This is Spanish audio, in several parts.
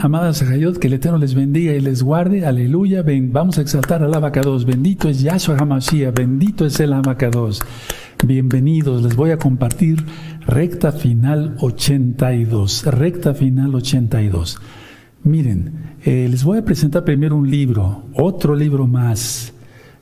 Amadas Sajayot, que el Eterno les bendiga y les guarde. Aleluya. Vamos a exaltar al Abacados. Bendito es Yahshua HaMashiach. Bendito es el Abacados. Bienvenidos. Les voy a compartir recta final 82. Recta final 82. Miren, eh, les voy a presentar primero un libro, otro libro más.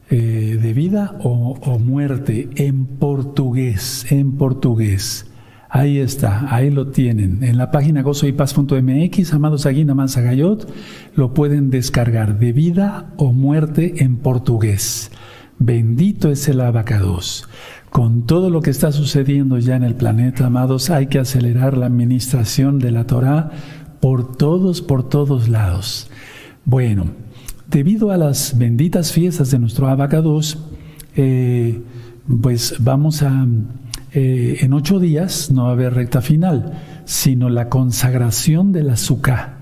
Eh, de vida o muerte en portugués, en portugués. Ahí está, ahí lo tienen. En la página gozoypaz.mx, amados Aguina Manzagayot, lo pueden descargar de vida o muerte en portugués. Bendito es el abacados. Con todo lo que está sucediendo ya en el planeta, amados, hay que acelerar la administración de la Torah por todos, por todos lados. Bueno, debido a las benditas fiestas de nuestro abacados, eh, pues vamos a eh, en ocho días no va a haber recta final, sino la consagración del azúcar.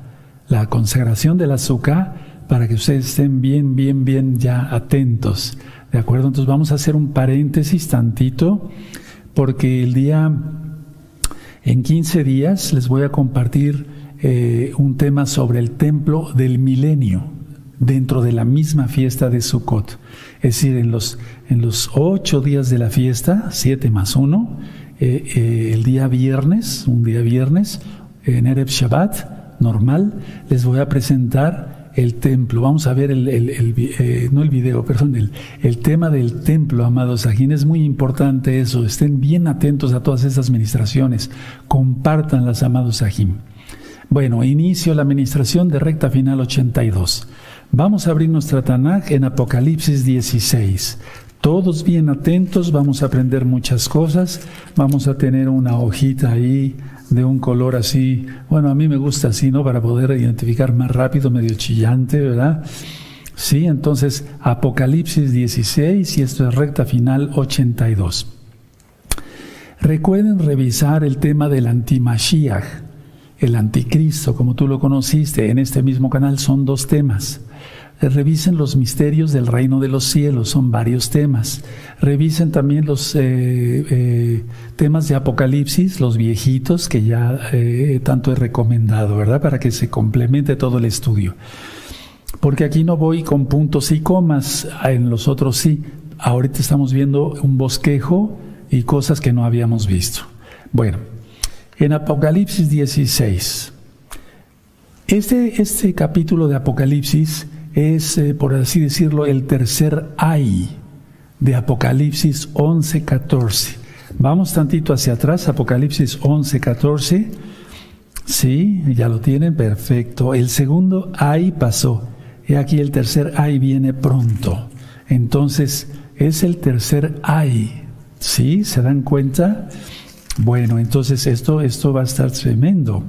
La consagración del azúcar para que ustedes estén bien, bien, bien ya atentos. ¿De acuerdo? Entonces vamos a hacer un paréntesis tantito, porque el día, en 15 días, les voy a compartir eh, un tema sobre el templo del milenio dentro de la misma fiesta de Sukkot. Es decir, en los, en los ocho días de la fiesta, siete más uno, eh, eh, el día viernes, un día viernes, en Erev Shabbat, normal, les voy a presentar el templo. Vamos a ver el, eh, no el video, perdón, el, el, tema del templo, amados aquí Es muy importante eso. Estén bien atentos a todas estas administraciones. Compartan las amados Ajim. Bueno, inicio la administración de recta final 82. Vamos a abrir nuestra Tanakh en Apocalipsis 16. Todos bien atentos, vamos a aprender muchas cosas. Vamos a tener una hojita ahí de un color así, bueno, a mí me gusta así, ¿no? Para poder identificar más rápido, medio chillante, ¿verdad? Sí, entonces Apocalipsis 16 y esto es recta final 82. Recuerden revisar el tema del antimashiach, el anticristo, como tú lo conociste en este mismo canal, son dos temas. Revisen los misterios del reino de los cielos, son varios temas. Revisen también los eh, eh, temas de Apocalipsis, los viejitos que ya eh, tanto he recomendado, ¿verdad? Para que se complemente todo el estudio. Porque aquí no voy con puntos y comas, en los otros sí. Ahorita estamos viendo un bosquejo y cosas que no habíamos visto. Bueno, en Apocalipsis 16. Este, este capítulo de Apocalipsis es, eh, por así decirlo, el tercer ay de Apocalipsis 11:14. Vamos tantito hacia atrás, Apocalipsis 11:14. Sí, ya lo tienen, perfecto. El segundo ay pasó. Y aquí el tercer ay viene pronto. Entonces, es el tercer ay. ¿Sí? ¿Se dan cuenta? Bueno, entonces esto, esto va a estar tremendo.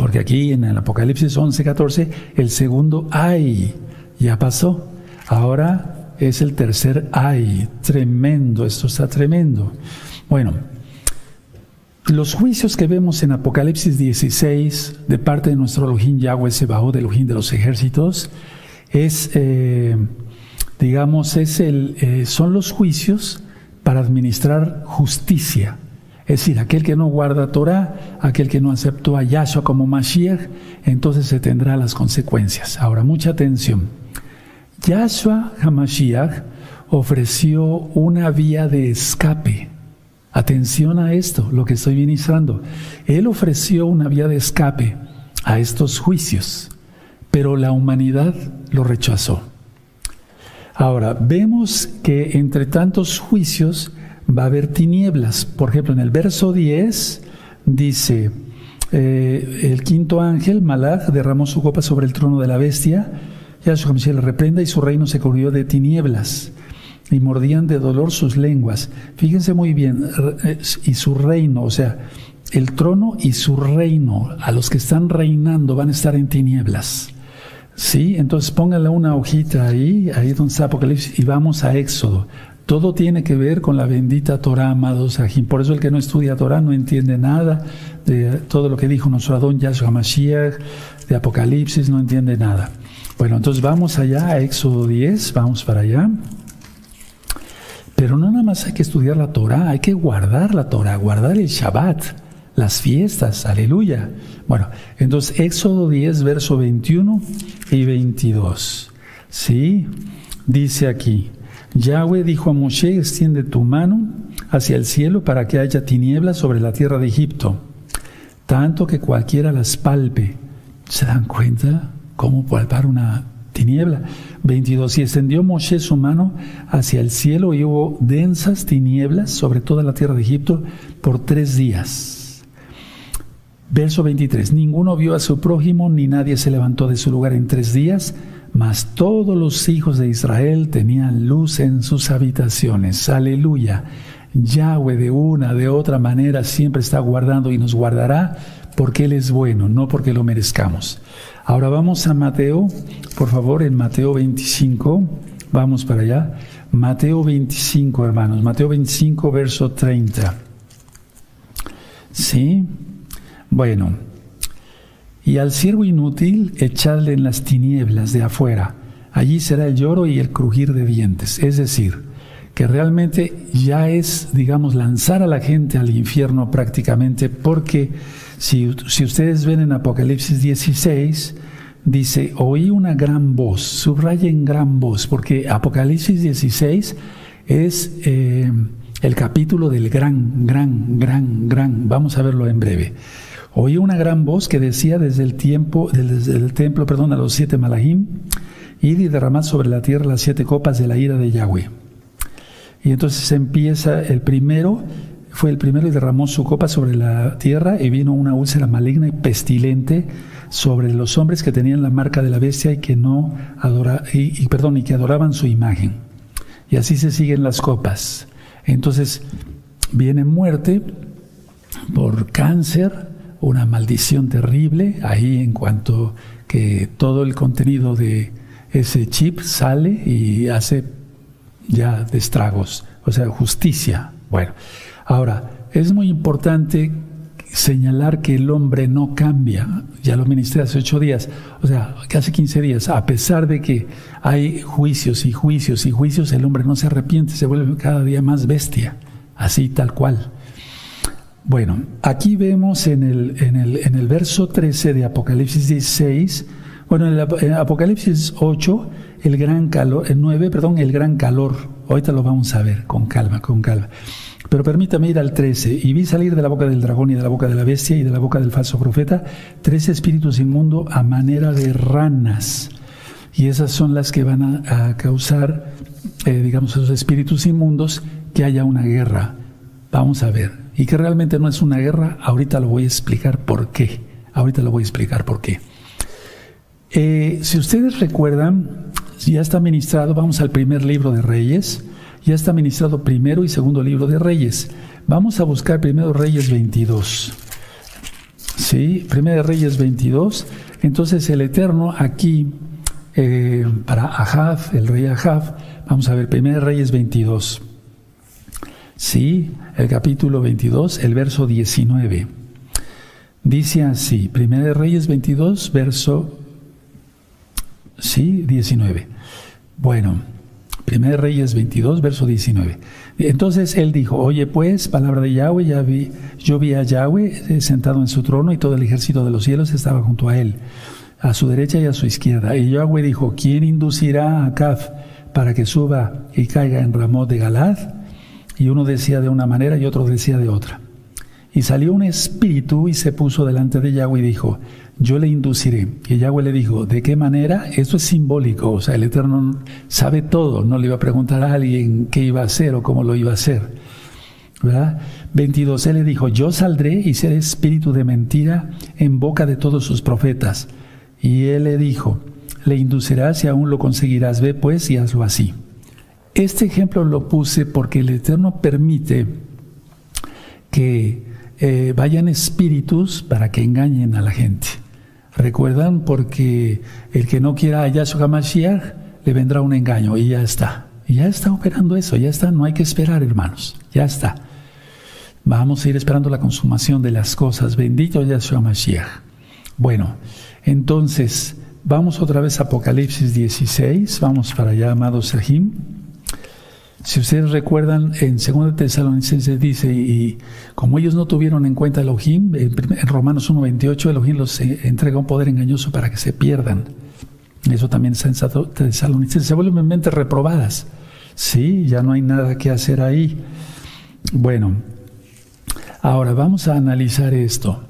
Porque aquí en el Apocalipsis 11, 14, el segundo ay ya pasó. Ahora es el tercer ay. Tremendo, esto está tremendo. Bueno, los juicios que vemos en Apocalipsis 16 de parte de nuestro Elohim Yahweh Sebaot, del Elohim de los ejércitos, es, eh, digamos, es el, eh, son los juicios para administrar justicia es decir, aquel que no guarda Torah, aquel que no aceptó a Yahshua como Mashiach, entonces se tendrá las consecuencias. Ahora, mucha atención. Yahshua HaMashiach ofreció una vía de escape. Atención a esto, lo que estoy ministrando. Él ofreció una vía de escape a estos juicios, pero la humanidad lo rechazó. Ahora, vemos que entre tantos juicios, va a haber tinieblas. Por ejemplo, en el verso 10 dice, eh, el quinto ángel, Malach, derramó su copa sobre el trono de la bestia, y a su le reprenda y su reino se cubrió de tinieblas y mordían de dolor sus lenguas. Fíjense muy bien, eh, y su reino, o sea, el trono y su reino, a los que están reinando van a estar en tinieblas. ¿Sí? Entonces póngale una hojita ahí, ahí donde está Apocalipsis, y vamos a Éxodo. Todo tiene que ver con la bendita Torah, amados Ajim. Por eso el que no estudia Torah no entiende nada de todo lo que dijo nuestro Adón Yahshua Mashiach, de Apocalipsis, no entiende nada. Bueno, entonces vamos allá a Éxodo 10, vamos para allá. Pero no nada más hay que estudiar la Torah, hay que guardar la Torah, guardar el Shabbat. las fiestas, aleluya. Bueno, entonces Éxodo 10, verso 21 y 22. ¿Sí? Dice aquí, Yahweh dijo a Moshe, extiende tu mano hacia el cielo para que haya tinieblas sobre la tierra de Egipto, tanto que cualquiera las palpe. ¿Se dan cuenta cómo palpar una tiniebla? 22. Y extendió Moshe su mano hacia el cielo y hubo densas tinieblas sobre toda la tierra de Egipto por tres días. Verso 23. Ninguno vio a su prójimo, ni nadie se levantó de su lugar en tres días mas todos los hijos de Israel tenían luz en sus habitaciones. Aleluya. Yahweh de una, de otra manera siempre está guardando y nos guardará porque Él es bueno, no porque lo merezcamos. Ahora vamos a Mateo, por favor, en Mateo 25, vamos para allá. Mateo 25, hermanos, Mateo 25, verso 30. ¿Sí? Bueno. Y al siervo inútil echadle en las tinieblas de afuera. Allí será el lloro y el crujir de dientes. Es decir, que realmente ya es, digamos, lanzar a la gente al infierno prácticamente, porque si, si ustedes ven en Apocalipsis 16, dice, oí una gran voz, subrayen gran voz, porque Apocalipsis 16 es eh, el capítulo del gran, gran, gran, gran. Vamos a verlo en breve. Oí una gran voz que decía desde el tiempo, desde el templo, perdón, a los siete malahim, id y derramad sobre la tierra las siete copas de la ira de Yahweh. Y entonces empieza el primero, fue el primero y derramó su copa sobre la tierra y vino una úlcera maligna y pestilente sobre los hombres que tenían la marca de la bestia y que no adora, y, perdón, y que adoraban su imagen. Y así se siguen las copas. Entonces viene muerte por cáncer, una maldición terrible ahí en cuanto que todo el contenido de ese chip sale y hace ya destragos, o sea, justicia. Bueno, ahora, es muy importante señalar que el hombre no cambia, ya lo ministré hace ocho días, o sea, casi quince días, a pesar de que hay juicios y juicios y juicios, el hombre no se arrepiente, se vuelve cada día más bestia, así tal cual. Bueno, aquí vemos en el, en el, en el verso 13 de Apocalipsis 16, bueno, en, el, Apocalipsis 8, el gran calor, el 9, perdón, el gran calor. Ahorita lo vamos a ver con calma, con calma. Pero permítame ir al 13. Y vi salir de la boca del dragón y de la boca de la bestia y de la boca del falso profeta tres espíritus inmundos a manera de ranas. Y esas son las que van a, causar, eh, digamos, esos espíritus inmundos, que haya una guerra. Vamos a ver y que realmente no es una guerra, ahorita lo voy a explicar por qué. Ahorita lo voy a explicar por qué. Eh, si ustedes recuerdan, ya está ministrado, vamos al primer libro de Reyes, ya está ministrado primero y segundo libro de Reyes. Vamos a buscar primero Reyes 22. ¿Sí? Primero Reyes 22. Entonces el Eterno aquí, eh, para Ahab, el rey Ahab, vamos a ver, primero Reyes 22. Sí, el capítulo 22, el verso 19. Dice así, Primera de Reyes 22, verso, sí, 19. Bueno, Primera de Reyes 22, verso 19. Entonces él dijo, oye pues, palabra de Yahweh, ya vi, yo vi a Yahweh eh, sentado en su trono y todo el ejército de los cielos estaba junto a él, a su derecha y a su izquierda. Y Yahweh dijo, ¿quién inducirá a Caf para que suba y caiga en Ramón de Galad? Y uno decía de una manera y otro decía de otra. Y salió un espíritu y se puso delante de Yahweh y dijo, yo le induciré. Y Yahweh le dijo, ¿de qué manera? Eso es simbólico, o sea, el Eterno sabe todo, no le iba a preguntar a alguien qué iba a hacer o cómo lo iba a hacer. ¿Verdad? 22. Él le dijo, yo saldré y seré espíritu de mentira en boca de todos sus profetas. Y él le dijo, le inducirás y aún lo conseguirás. Ve pues y hazlo así. Este ejemplo lo puse porque el Eterno permite que eh, vayan espíritus para que engañen a la gente. ¿Recuerdan? Porque el que no quiera a Yahshua Mashiach le vendrá un engaño y ya está. Ya está operando eso, ya está, no hay que esperar, hermanos, ya está. Vamos a ir esperando la consumación de las cosas. Bendito Yahshua Mashiach. Bueno, entonces, vamos otra vez a Apocalipsis 16, vamos para allá, amados Sahim. Si ustedes recuerdan, en 2 Tesalonicenses dice, y como ellos no tuvieron en cuenta Elohim, en, Romanos 1.28, Elohim los eh, entrega un poder engañoso para que se pierdan. Eso también está en Tesalonicenses. Se vuelven mentes reprobadas. Sí, ya no hay nada que hacer ahí. Bueno, ahora vamos a analizar esto.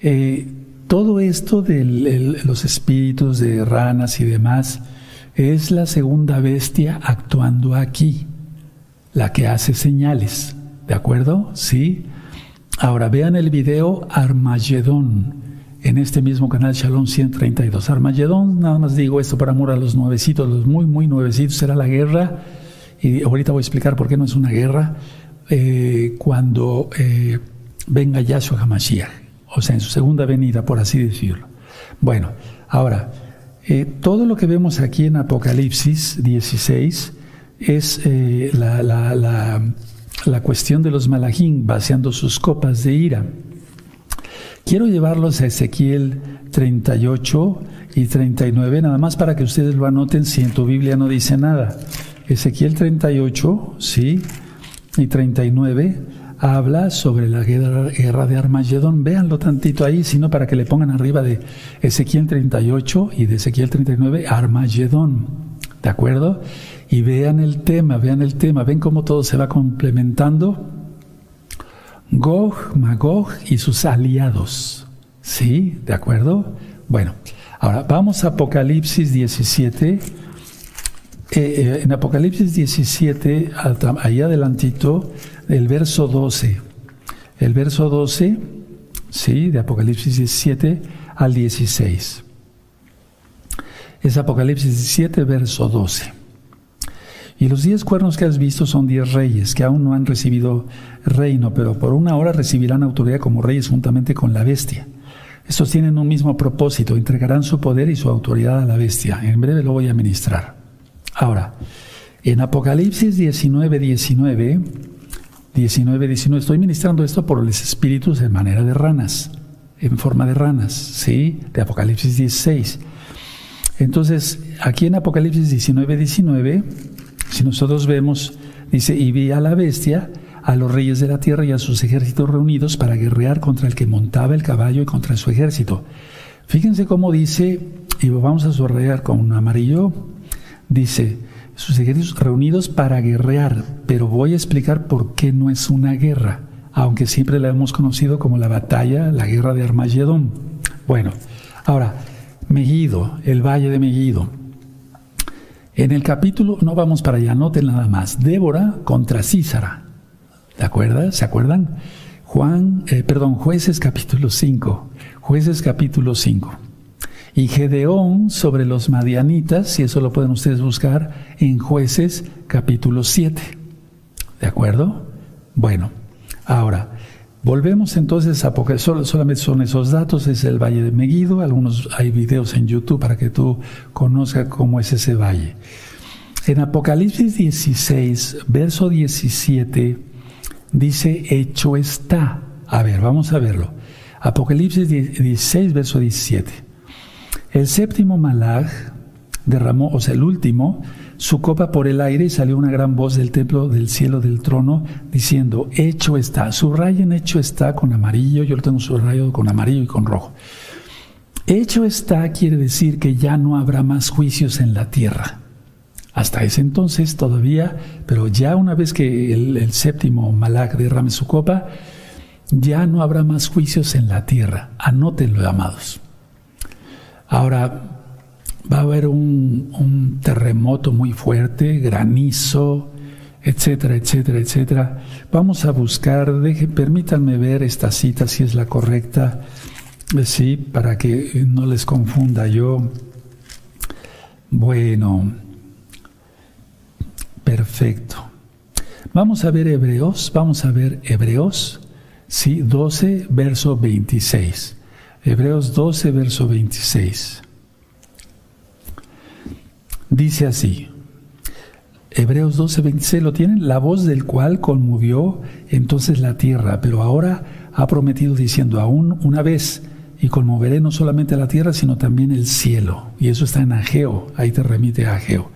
Eh, todo esto de los espíritus de ranas y demás es la segunda bestia actuando aquí, la que hace señales. ¿De acuerdo? Sí. Ahora vean el video Armagedón en este mismo canal Shalom 132. Armagedón, nada más digo esto para amor a los nuevecitos, los muy, muy nuevecitos, será la guerra. Y ahorita voy a explicar por qué no es una guerra. Eh, cuando eh, venga Yahshua HaMashiach o sea, en su segunda venida, por así decirlo. Bueno, ahora, eh, todo lo que vemos aquí en Apocalipsis 16 es eh, la, la, cuestión de los malajín vaciando sus copas de ira. Quiero llevarlos a Ezequiel 38 y 39, nada más para que ustedes lo anoten si en tu Biblia no dice nada. Ezequiel 38, sí, y 39 habla sobre la guerra, de Armagedón. Véanlo tantito ahí, sino para que le pongan arriba de Ezequiel 38 y de Ezequiel 39, Armagedón. ¿De acuerdo? Y vean el tema, vean el tema, ven cómo todo se va complementando. Gog, Magog y sus aliados. ¿Sí? ¿De acuerdo? Bueno, ahora vamos a Apocalipsis 17. Eh, eh, en Apocalipsis 17, ahí adelantito, el verso 12. El verso 12, sí, de Apocalipsis 17 al 16. Es Apocalipsis 17, verso 12. Y los diez cuernos que has visto son diez reyes que aún no han recibido reino, pero por una hora recibirán autoridad como reyes juntamente con la bestia. Estos tienen un mismo propósito, entregarán su poder y su autoridad a la bestia. En breve lo voy a ministrar. Ahora, en Apocalipsis 19, 19, 19, 19. Estoy ministrando esto por los espíritus en manera de ranas, en forma de ranas, ¿sí? De Apocalipsis 16. Entonces, aquí en Apocalipsis 19, 19, si nosotros vemos, dice, y vi a la bestia, a los reyes de la tierra y a sus ejércitos reunidos para guerrear contra el que montaba el caballo y contra su ejército. Fíjense cómo dice, y vamos a subrayar con un amarillo, dice, sus ejércitos reunidos para guerrear, pero voy a explicar por qué no es una guerra, aunque siempre la hemos conocido como la batalla, la guerra de Armagedón. Bueno, ahora, Megido, el valle de Megido. En el capítulo, no vamos para allá, noten nada más, Débora contra Císara. ¿De acuerdo? ¿Se acuerdan? Juan, eh, perdón, jueces capítulo 5. Jueces capítulo 5 y Gedeón sobre los madianitas, y eso lo pueden ustedes buscar en jueces capítulo 7. ¿De acuerdo? Bueno, ahora, volvemos entonces a porque solamente son esos datos, es el valle de Meguido, algunos hay videos en YouTube para que tú conozcas cómo es ese valle. En Apocalipsis 16, verso 17, dice, hecho está. A ver, vamos a verlo. Apocalipsis 16, verso 17. El séptimo malaj derramó, o sea, el último, su copa por el aire y salió una gran voz del templo del cielo del trono diciendo, hecho está. Subrayen hecho está con amarillo, yo lo tengo subrayado con amarillo y con rojo. Hecho está quiere decir que ya no habrá más juicios en la tierra. Hasta ese entonces todavía, pero ya una vez que el, séptimo malaj derrame su copa, ya no habrá más juicios en la tierra. Anótenlo, amados. Ahora, va a haber un, terremoto muy fuerte, granizo, etcétera, etcétera, etcétera. Vamos a buscar, permítanme ver esta cita si es la correcta, eh, sí, para que no les confunda yo. Bueno, perfecto. Vamos a ver Hebreos, vamos a ver Hebreos, sí, 12, verso 26. Hebreos 12, verso 26. Dice así, Hebreos 12, 26 lo tienen, la voz del cual conmovió entonces la tierra, pero ahora ha prometido diciendo aún una vez, y conmoveré no solamente la tierra, sino también el cielo. Y eso está en Ageo, ahí te remite a Ageo.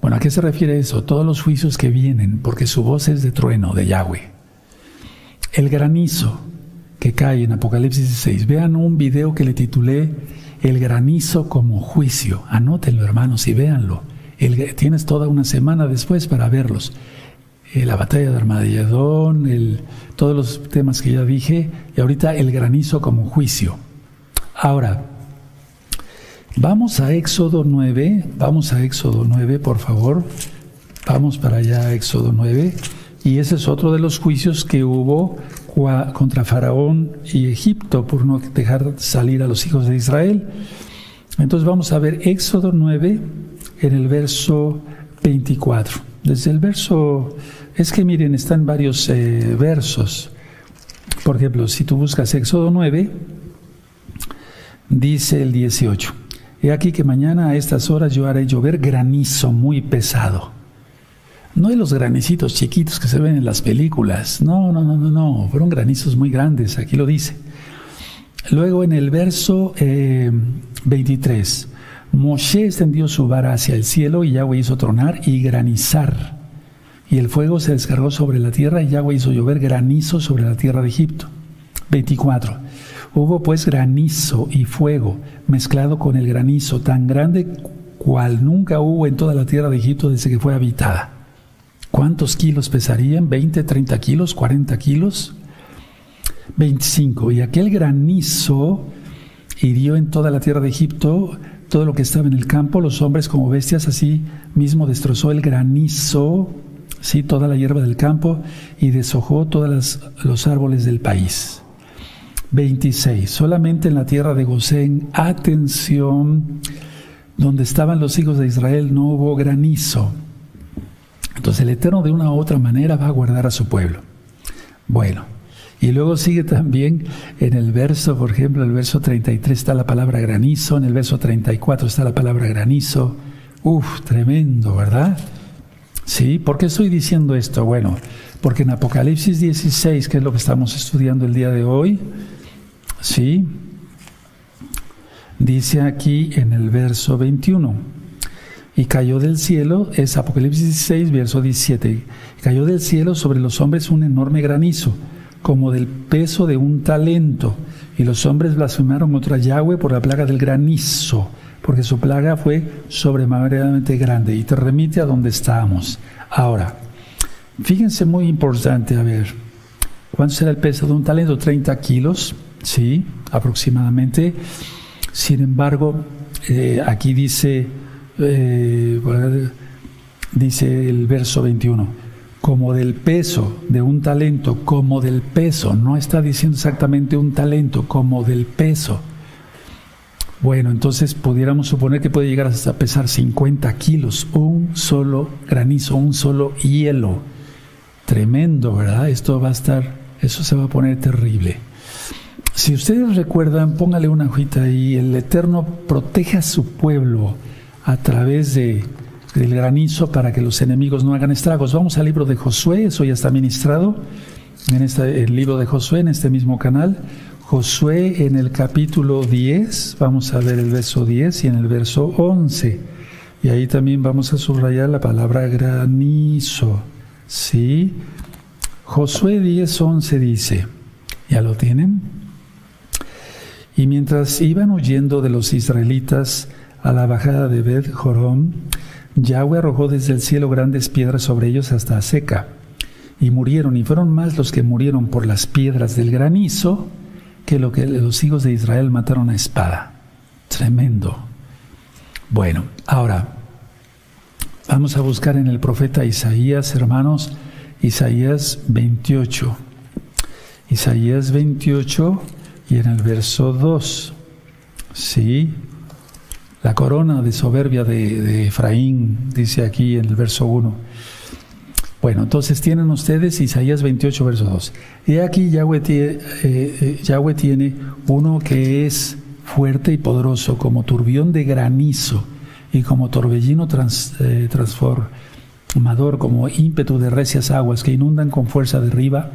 Bueno, ¿a qué se refiere eso? Todos los juicios que vienen, porque su voz es de trueno, de Yahweh. El granizo que cae en Apocalipsis 16. Vean un video que le titulé El granizo como juicio. Anótenlo, hermanos, y véanlo. tienes toda una semana después para verlos. Eh, la batalla de Armagedón, el, todos los temas que ya dije, y ahorita el granizo como juicio. Ahora, vamos a Éxodo 9, vamos a Éxodo 9, por favor. Vamos para allá, Éxodo 9. Y ese es otro de los juicios que hubo contra Faraón y Egipto por no dejar salir a los hijos de Israel. Entonces vamos a ver Éxodo 9 en el verso 24. Desde el verso, es que miren, están varios eh, versos. Por ejemplo, si tú buscas Éxodo 9, dice el 18. He aquí que mañana a estas horas yo haré llover granizo muy pesado. No de los granicitos chiquitos que se ven en las películas. No, no, no, no, no. Fueron granizos muy grandes. Aquí lo dice. Luego en el verso 23. Eh, Moshe extendió su vara hacia el cielo y Yahweh hizo tronar y granizar. Y el fuego se descargó sobre la tierra y Yahweh hizo llover granizo sobre la tierra de Egipto. 24. Hubo pues granizo y fuego mezclado con el granizo tan grande cual nunca hubo en toda la tierra de Egipto desde que fue habitada. ¿Cuántos kilos pesarían? ¿20, 30 kilos, 40 kilos? 25. Y aquel granizo hirió en toda la tierra de Egipto todo lo que estaba en el campo, los hombres como bestias, así mismo destrozó el granizo, sí, toda la hierba del campo y deshojó todos los árboles del país. 26. Solamente en la tierra de Gosén, atención, donde estaban los hijos de Israel no hubo granizo entonces el Eterno de una u otra manera va a guardar a su pueblo. Bueno, y luego sigue también en el verso, por ejemplo, el verso 33 está la palabra granizo, en el verso 34 está la palabra granizo. Uf, tremendo, ¿verdad? Sí, ¿por qué estoy diciendo esto? Bueno, porque en Apocalipsis 16, que es lo que estamos estudiando el día de hoy, sí, dice aquí en el verso 21, y cayó del cielo, es Apocalipsis 16, verso 17, cayó del cielo sobre los hombres un enorme granizo, como del peso de un talento, y los hombres blasfemaron contra Yahweh por la plaga del granizo, porque su plaga fue sobremanera grande, y te remite a donde estábamos. Ahora, fíjense muy importante, a ver, ¿cuánto será el peso de un talento? 30 kilos, sí, aproximadamente. Sin embargo, eh, aquí dice eh, dice el verso 21, como del peso de un talento, como del peso, no está diciendo exactamente un talento, como del peso. Bueno, entonces pudiéramos suponer que puede llegar hasta pesar 50 kilos, un solo granizo, un solo hielo. Tremendo, ¿verdad? Esto va a estar, eso se va a poner terrible. Si ustedes recuerdan, póngale una hojita ahí, el Eterno protege a su pueblo a través de, del granizo para que los enemigos no hagan estragos. Vamos al libro de Josué, eso ya está ministrado en este, el libro de Josué, en este mismo canal. Josué en el capítulo 10, vamos a ver el verso 10 y en el verso 11. Y ahí también vamos a subrayar la palabra granizo. ¿Sí? Josué 10, 11 dice, ¿ya lo tienen? Y mientras iban huyendo de los israelitas, a la bajada de Bet Jorom, Yahweh arrojó desde el cielo grandes piedras sobre ellos hasta seca, y murieron, y fueron más los que murieron por las piedras del granizo que lo que los hijos de Israel mataron a espada. Tremendo. Bueno, ahora vamos a buscar en el profeta Isaías, hermanos, Isaías 28. Isaías 28 y en el verso 2. Sí, la corona de soberbia de, Efraín, dice aquí en el verso 1. Bueno, entonces tienen ustedes Isaías 28, verso 2. Y aquí Yahweh tiene, eh, eh, Yahweh tiene uno que es fuerte y poderoso, como turbión de granizo y como torbellino eh, transformador, como ímpetu de recias aguas que inundan con fuerza derriba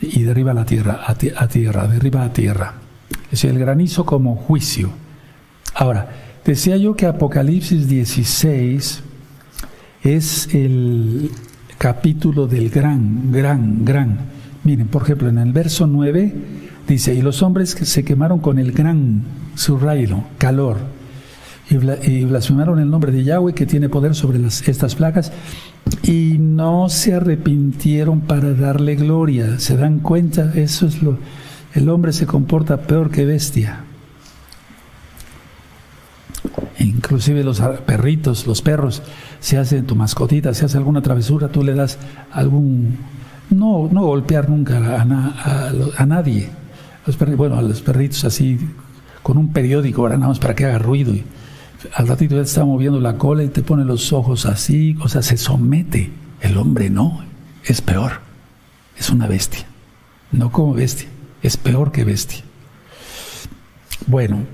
y derriba la tierra, a, a tierra, derriba a tierra. Es el granizo como juicio. Ahora, decía yo que Apocalipsis 16 es el capítulo del gran, gran, gran. Miren, por ejemplo, en el verso 9 dice, y los hombres que se quemaron con el gran, subrayo, calor, y blasfemaron el nombre de Yahweh que tiene poder sobre estas placas y no se arrepintieron para darle gloria. ¿Se dan cuenta? Eso es lo... El hombre se comporta peor que bestia. Inclusive los perritos, los perros, se hacen tu mascotita, se hace alguna travesura, tú le das algún... No, no golpear nunca a, nadie. Los bueno, a los perritos así, con un periódico, ahora nada más para que haga ruido. Al ratito ya está moviendo la cola y te pone los ojos así, o sea, se somete. El hombre no, es peor. Es una bestia. No como bestia, es peor que bestia. Bueno,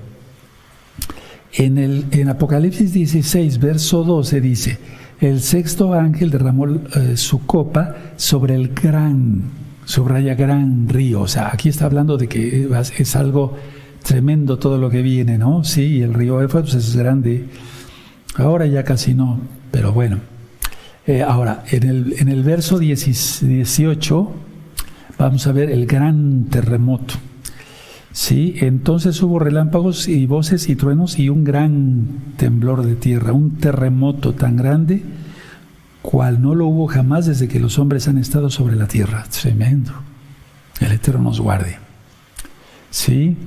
en, Apocalipsis 16, verso 12 dice, el sexto ángel derramó eh, su copa sobre el gran, subraya gran río. O sea, aquí está hablando de que es algo tremendo todo lo que viene, ¿no? Sí, el río Éfrates es grande. Ahora ya casi no, pero bueno. Eh, ahora, en el, en el verso 18 vamos a ver el gran terremoto. Sí, entonces hubo relámpagos y voces y truenos y un gran temblor de tierra, un terremoto tan grande cual no lo hubo jamás desde que los hombres han estado sobre la tierra. Tremendo. El Eterno nos guarde. Sí,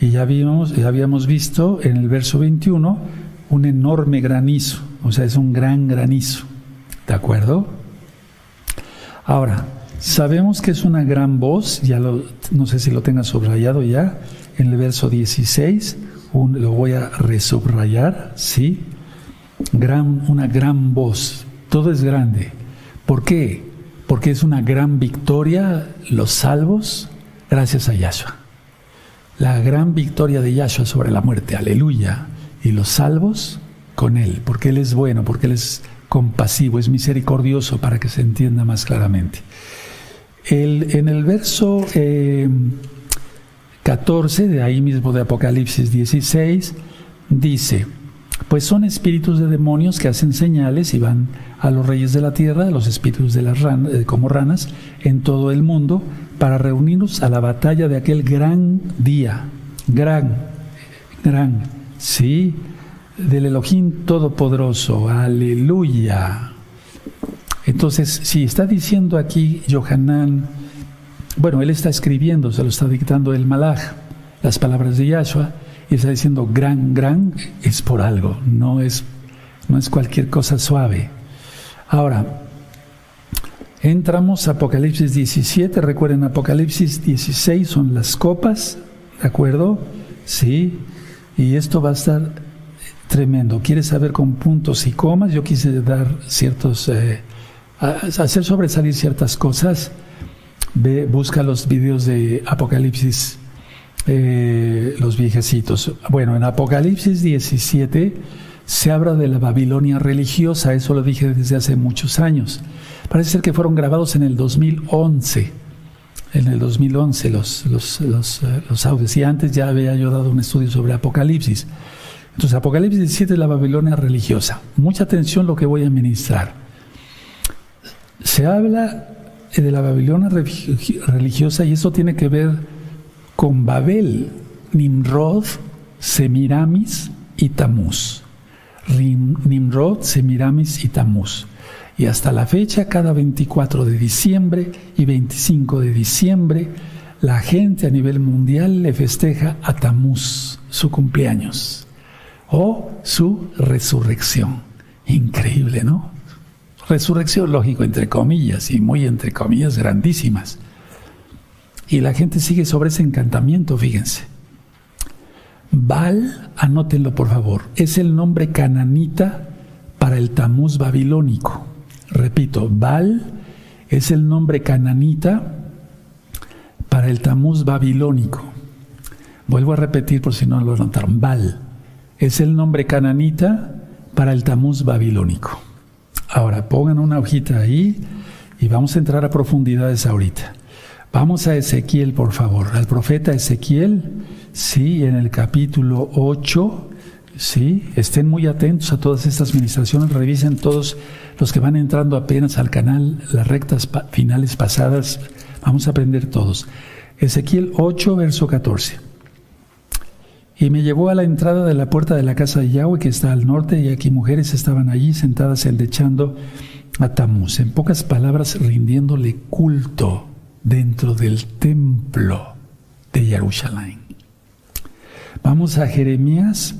y ya habíamos, ya habíamos visto en el verso 21 un enorme granizo, o sea, es un gran granizo. ¿De acuerdo? Ahora, Sabemos que es una gran voz, ya no sé si lo tenga subrayado ya, en el verso 16, lo voy a resubrayar, ¿sí? Gran, una gran voz, todo es grande. ¿Por qué? Porque es una gran victoria, los salvos, gracias a Yahshua. La gran victoria de Yahshua sobre la muerte, aleluya. Y los salvos con Él, porque Él es bueno, porque Él es compasivo, es misericordioso, para que se entienda más claramente en el verso 14 eh, de ahí mismo de Apocalipsis 16 dice, pues son espíritus de demonios que hacen señales y van a los reyes de la tierra, a los espíritus de las eh, como ranas, en todo el mundo, para reunirnos a la batalla de aquel gran día, gran, gran, sí, del Elohim Todopoderoso, aleluya. Entonces, si está diciendo aquí Johanan, bueno, él está escribiendo, se lo está dictando el Malach, las palabras de Yahshua, y está diciendo gran, gran, es por algo, no es, no es cualquier cosa suave. Ahora, entramos a Apocalipsis 17, recuerden, Apocalipsis 16 son las copas, ¿de acuerdo? Sí, y esto va a estar tremendo. ¿Quieres saber con puntos y comas? Yo quise dar ciertos... Eh, hacer sobresalir ciertas cosas, busca los vídeos de Apocalipsis, eh, los viejecitos. Bueno, en Apocalipsis 17 se habla de la Babilonia religiosa, eso lo dije desde hace muchos años. Parece ser que fueron grabados en el 2011 en el 2011 los, los, los, eh, los, audios. Y antes ya había yo dado un estudio sobre Apocalipsis. Entonces, Apocalipsis 17 es la Babilonia religiosa. Mucha atención lo que voy a ministrar. Se habla de la Babilonia religiosa y eso tiene que ver con Babel, Nimrod, Semiramis y Tamuz. Nimrod, Semiramis y Tamuz. Y hasta la fecha, cada 24 de diciembre y 25 de diciembre, la gente a nivel mundial le festeja a Tamuz, su cumpleaños, o su resurrección. Increíble, ¿no? Resurrección, lógico, entre comillas, y muy entre comillas grandísimas. Y la gente sigue sobre ese encantamiento, fíjense. Baal, anótenlo por favor, es el nombre cananita para el Tamuz babilónico. Repito, Baal es el nombre cananita para el Tamuz babilónico. Vuelvo a repetir por si no lo notaron. Baal es el nombre cananita para el Tamuz babilónico. Ahora pongan una hojita ahí y vamos a entrar a profundidades ahorita. Vamos a Ezequiel, por favor, al profeta Ezequiel, sí, en el capítulo 8, Sí, estén muy atentos a todas estas ministraciones, revisen todos los que van entrando apenas al canal, las rectas finales pasadas, vamos a aprender todos. Ezequiel 8, verso 14. Y me llevó a la entrada de la puerta de la casa de Yahweh que está al norte y aquí mujeres estaban allí sentadas endechando a Tamuz, en pocas palabras rindiéndole culto dentro del templo de Jerusalén. Vamos a Jeremías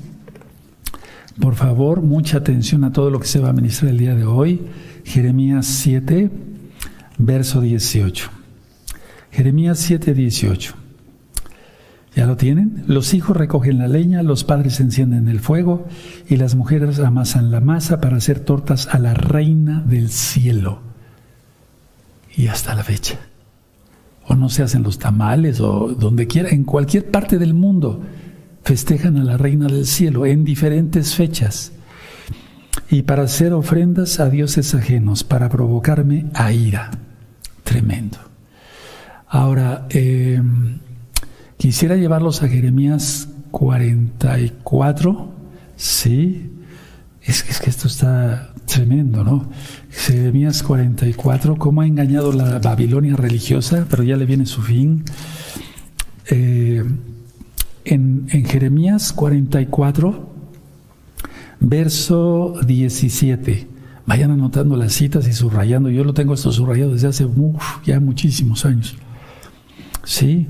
por favor, mucha atención a todo lo que se va a ministrar el día de hoy. Jeremías 7, verso 18. Jeremías 7, 18. ¿Ya lo tienen? Los hijos recogen la leña, los padres encienden el fuego y las mujeres amasan la masa para hacer tortas a la reina del cielo. Y hasta la fecha. O no se hacen los tamales o donde quiera, en cualquier parte del mundo festejan a la Reina del Cielo en diferentes fechas y para hacer ofrendas a dioses ajenos, para provocarme a ira. Tremendo. Ahora, em, quisiera llevarlos a Jeremías 44, sí, es, es, que esto está tremendo, ¿no? Jeremías 44, cómo ha engañado la Babilonia religiosa, pero ya le viene su fin. Eh, en, Jeremías 44, verso 17. Vayan anotando las citas y subrayando. Yo lo tengo esto subrayado desde hace ya muchísimos años. ¿Sí?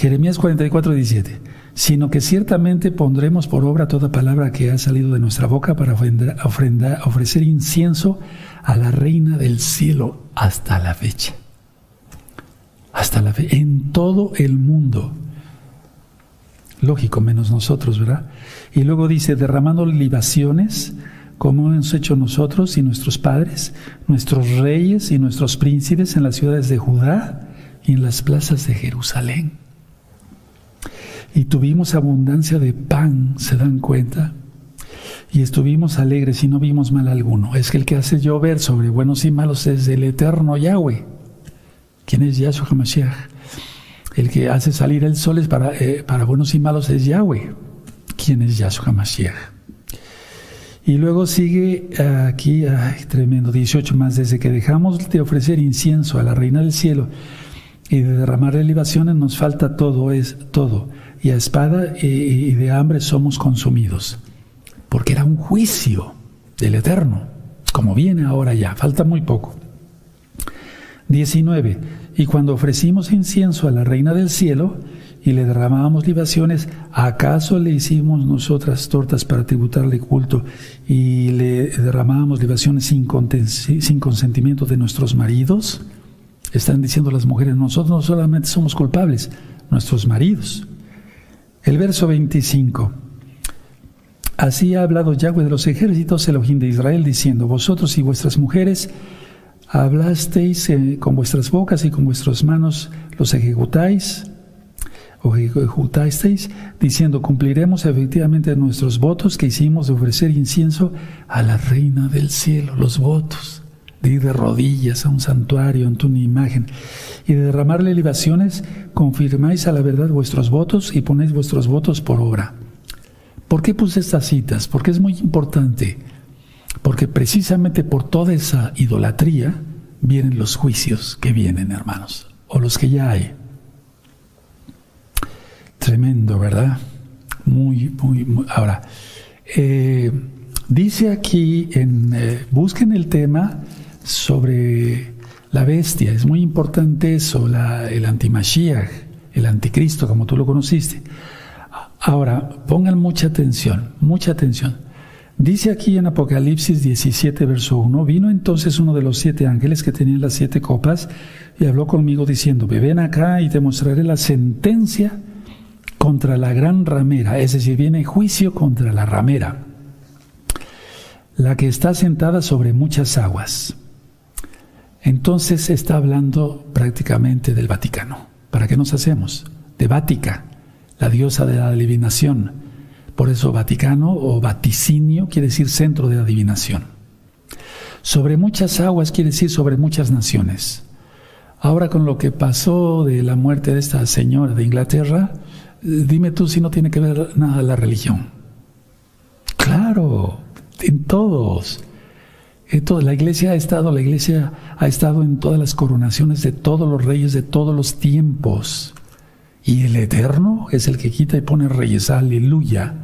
Jeremías 44, 17. Sino que ciertamente pondremos por obra toda palabra que ha salido de nuestra boca para ofrecer incienso a la reina del cielo hasta la fecha. Hasta la fecha. En todo el mundo lógico, menos nosotros, ¿verdad? Y luego dice, derramando libaciones, como hemos hecho nosotros y nuestros padres, nuestros reyes y nuestros príncipes en las ciudades de Judá y en las plazas de Jerusalén. Y tuvimos abundancia de pan, ¿se dan cuenta? Y estuvimos alegres y no vimos mal alguno. Es que el que hace llover sobre buenos y malos es el eterno Yahweh. ¿Quién es Yahshua HaMashiach? El que hace salir el sol es para, eh, para buenos y malos es Yahweh. ¿Quién es Yahshua Mashiach? Y luego sigue aquí, ay, tremendo, 18 más, desde que dejamos de ofrecer incienso a la reina del cielo y de derramar elevaciones nos falta todo, es todo. Y a espada y, de hambre somos consumidos. Porque era un juicio del Eterno, como viene ahora ya, falta muy poco. 19. Y cuando ofrecimos incienso a la Reina del Cielo y le derramábamos libaciones, ¿acaso le hicimos nosotras tortas para tributarle culto y le derramábamos libaciones sin, sin consentimiento de nuestros maridos? Están diciendo las mujeres, nosotros no solamente somos culpables, nuestros maridos. El verso 25. Así ha hablado Yahweh de los ejércitos, Elohim de Israel, diciendo, vosotros y vuestras mujeres hablasteis eh, con vuestras bocas y con vuestras manos los ejecutáis o ejecutasteis, diciendo, cumpliremos efectivamente nuestros votos que hicimos de ofrecer incienso a la reina del cielo, los votos, de ir de rodillas a un santuario ante una imagen y de derramarle libaciones, confirmáis a la verdad vuestros votos y ponéis vuestros votos por obra. ¿Por qué puse estas citas? Porque es muy importante porque precisamente por toda esa idolatría vienen los juicios que vienen, hermanos, o los que ya hay. Tremendo, ¿verdad? Muy, muy, muy. Ahora, eh, dice aquí, en, eh, busquen el tema sobre la bestia, es muy importante eso, la, el antimashiach, el anticristo, como tú lo conociste. Ahora, pongan mucha atención, mucha atención. Dice aquí en Apocalipsis 17, verso 1, vino entonces uno de los siete ángeles que tenían las siete copas y habló conmigo diciendo, ven acá y te mostraré la sentencia contra la gran ramera, es decir, viene juicio contra la ramera, la que está sentada sobre muchas aguas. Entonces está hablando prácticamente del Vaticano. ¿Para qué nos hacemos? De Vática, la diosa de la adivinación por eso Vaticano o vaticinio quiere decir centro de adivinación. Sobre muchas aguas quiere decir sobre muchas naciones. Ahora con lo que pasó de la muerte de esta señora de Inglaterra, dime tú si no tiene que ver nada la religión. en todos. La iglesia ha estado, la iglesia ha estado en todas las coronaciones de todos los reyes de todos los tiempos. Y el Eterno es el que quita y pone reyes, aleluya.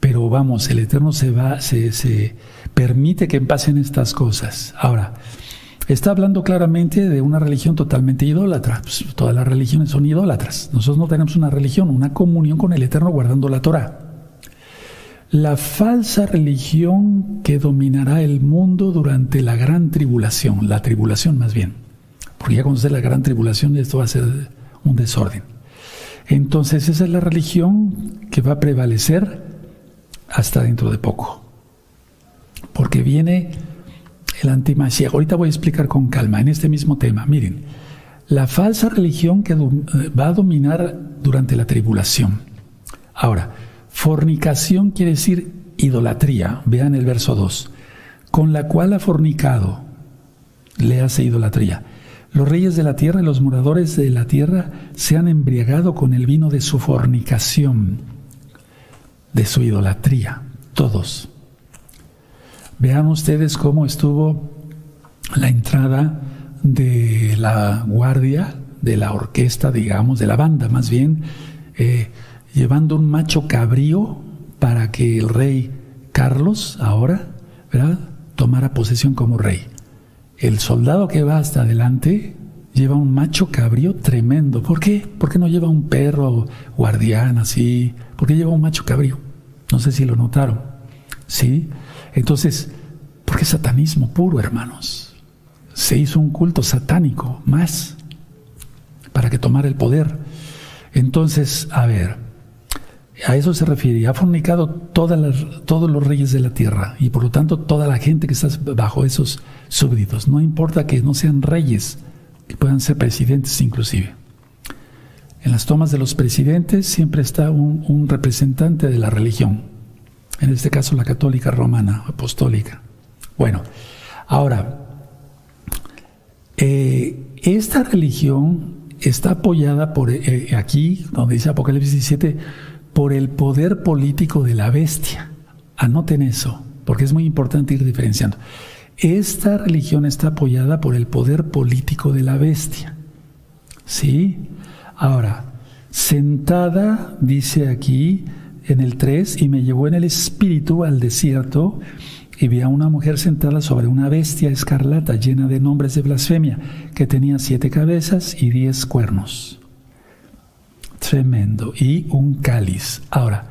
Pero vamos, el Eterno se va, se, se permite que pasen estas cosas. Ahora, está hablando claramente de una religión totalmente idólatra. Pues, todas las religiones son idólatras. Nosotros no tenemos una religión, una comunión con el Eterno guardando la Torah. La falsa religión que dominará el mundo durante la gran tribulación, la tribulación más bien, porque ya cuando la gran tribulación esto va a ser un desorden. Entonces esa es la religión que va a prevalecer hasta dentro de poco, porque viene el antimashiach. Ahorita voy a explicar con calma en este mismo tema. Miren, la falsa religión que eh, va a dominar durante la tribulación. Ahora, fornicación quiere decir idolatría. Vean el verso 2. Con la cual ha fornicado, le hace idolatría. Los reyes de la tierra y los moradores de la tierra se han embriagado con el vino de su fornicación, de su idolatría, todos. Vean ustedes cómo estuvo la entrada de la guardia, de la orquesta, digamos, de la banda más bien, eh, llevando un macho cabrío para que el rey Carlos ahora, ¿verdad?, tomara posesión como rey. El soldado que va hasta adelante lleva un macho cabrío tremendo. ¿Por qué? ¿Por qué no lleva un perro guardián así? ¿Por qué lleva un macho cabrío? No sé si lo notaron. ¿Sí? Entonces, porque es satanismo puro, hermanos. Se hizo un culto satánico más para que tomara el poder. Entonces, a ver, a eso se refiere. Ha fornicado todos los reyes de la tierra y por lo tanto toda la gente que está bajo esos súbditos. No importa que no sean reyes, que puedan ser presidentes inclusive. En las tomas de los presidentes siempre está un representante de la religión, en este caso la católica romana, apostólica. Bueno, ahora, eh, esta religión está apoyada por eh, eh, aquí, donde dice Apocalipsis 17, por el poder político de la bestia. Anoten eso, porque es muy importante ir diferenciando. Esta religión está apoyada por el poder político de la bestia. ¿Sí? Ahora, sentada, dice aquí en el 3, y me llevó en el espíritu al desierto y vi a una mujer sentada sobre una bestia escarlata llena de nombres de blasfemia, que tenía siete cabezas y diez cuernos. Tremendo. Y un cáliz. Ahora,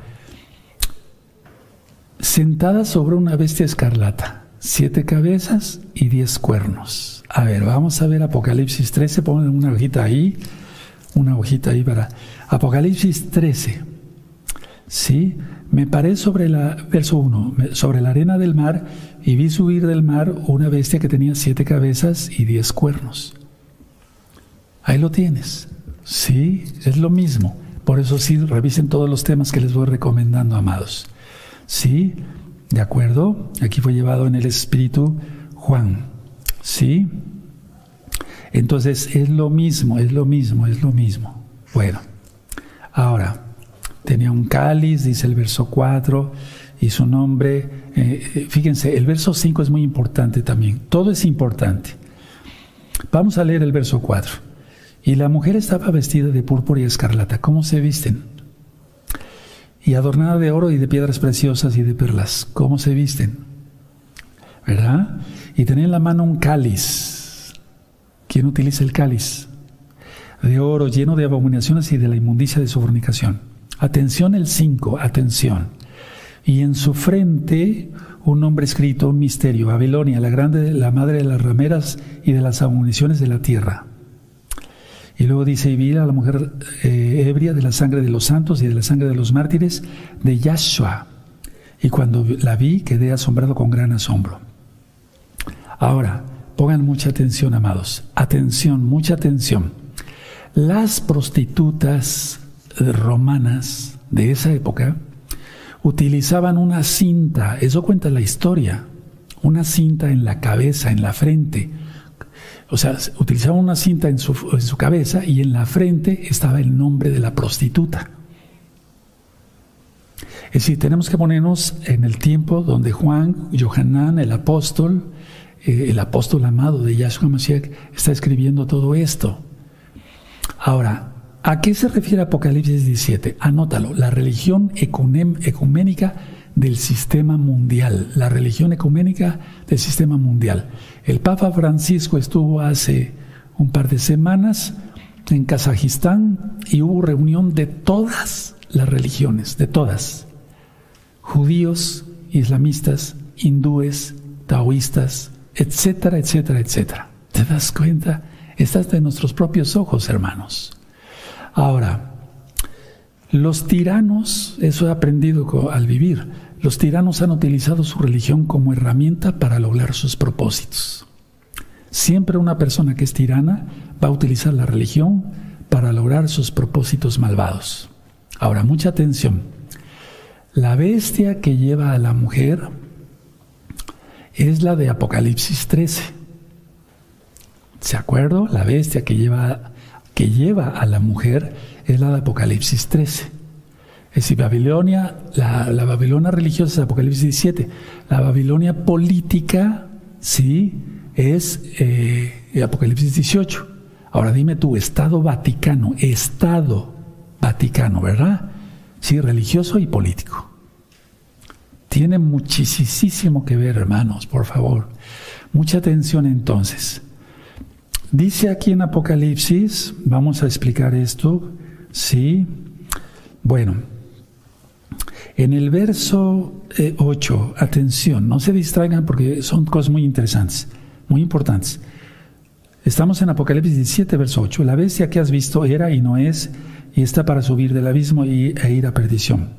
sentada sobre una bestia escarlata, siete cabezas y diez cuernos. A ver, vamos a ver Apocalipsis 13, pongan una hojita ahí, una hojita ahí para Apocalipsis 13. ¿Sí? Me paré sobre la, verso 1, sobre la arena del mar y vi subir del mar una bestia que tenía siete cabezas y diez cuernos. Ahí lo tienes. Sí, es lo mismo. Por eso sí, revisen todos los temas que les voy recomendando, amados. Sí, de acuerdo. Aquí fue llevado en el Espíritu Juan. Sí. Entonces es lo mismo, es lo mismo, es lo mismo. Bueno, ahora. Tenía un cáliz, dice el verso 4, y su nombre, eh, eh, fíjense, el verso 5 es muy importante también, todo es importante. Vamos a leer el verso 4. Y la mujer estaba vestida de púrpura y escarlata. ¿Cómo se visten? Y adornada de oro y de piedras preciosas y de perlas. ¿Cómo se visten? ¿Verdad? Y tenía en la mano un cáliz. ¿Quién utiliza el cáliz? De oro lleno de abominaciones y de la inmundicia de su fornicación. Atención el 5, atención. Y en su frente un nombre escrito, un misterio, Babilonia, la grande, la madre de las rameras y de las amuniciones de la tierra. Y luego dice, y vi a la mujer eh, ebria de la sangre de los santos y de la sangre de los mártires de Yahshua. Y cuando la vi quedé asombrado con gran asombro. Ahora, pongan mucha atención, amados. Atención, mucha atención. Las prostitutas romanas de esa época utilizaban una cinta, eso cuenta la historia, una cinta en la cabeza, en la frente. O sea, utilizaban una cinta en su, en su cabeza y en la frente estaba el nombre de la prostituta. Es decir, tenemos que ponernos en el tiempo donde Juan, Johanán, el apóstol, eh, el apóstol amado de Yahshua Mashiach, está escribiendo todo esto. Ahora, ¿a qué se refiere Apocalipsis 17? Anótalo, la religión ecuménica del sistema mundial, la religión ecuménica del sistema mundial. El Papa Francisco estuvo hace un par de semanas en Kazajistán y hubo reunión de todas las religiones, de todas. Judíos, islamistas, hindúes, taoístas, etcétera, etcétera, etcétera. ¿Te das cuenta? Estás de nuestros propios ojos, hermanos. Ahora, los tiranos, eso he aprendido al vivir, los tiranos han utilizado su religión como herramienta para lograr sus propósitos. Siempre una persona que es tirana va a utilizar la religión para lograr sus propósitos malvados. Ahora, mucha atención. La bestia que lleva a la mujer es la de Apocalipsis 13. ¿Se acuerdo? La bestia que lleva, que lleva a la mujer es la de Apocalipsis 13. Es decir, Babilonia, la, Babilonia religiosa es Apocalipsis 17. La Babilonia política, sí, es eh, Apocalipsis 18. Ahora dime tú, Estado Vaticano, Estado Vaticano, ¿verdad? Sí, religioso y político. Tiene muchísimo que ver, hermanos, por favor. Mucha atención entonces. Dice aquí en Apocalipsis, vamos a explicar esto, ¿sí? Bueno, en el verso 8, eh, atención, no se distraigan porque son cosas muy interesantes, muy importantes. Estamos en Apocalipsis 17, verso 8. La bestia que has visto era y no es, y está para subir del abismo y, e ir a perdición.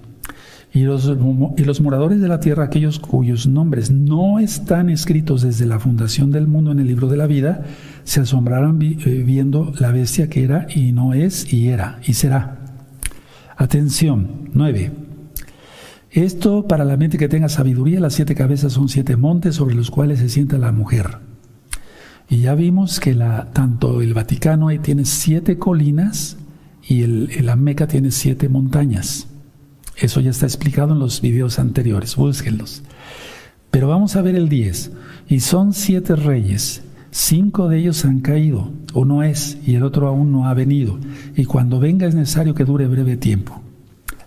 Y los, y los moradores de la tierra, aquellos cuyos nombres no están escritos desde la fundación del mundo en el libro de la vida, se asombrarán eh, viendo la bestia que era y no es y era y será. Atención, 9. Esto para la mente que tenga sabiduría, las siete cabezas son siete montes sobre los cuales se sienta la mujer. Y ya vimos que la, tanto el Vaticano ahí tiene siete colinas y el, la Meca tiene siete montañas. Eso ya está explicado en los videos anteriores, búsquenlos. Pero vamos a ver el 10. Y son siete reyes. Cinco de ellos han caído, uno es y el otro aún no ha venido. Y cuando venga es necesario que dure breve tiempo.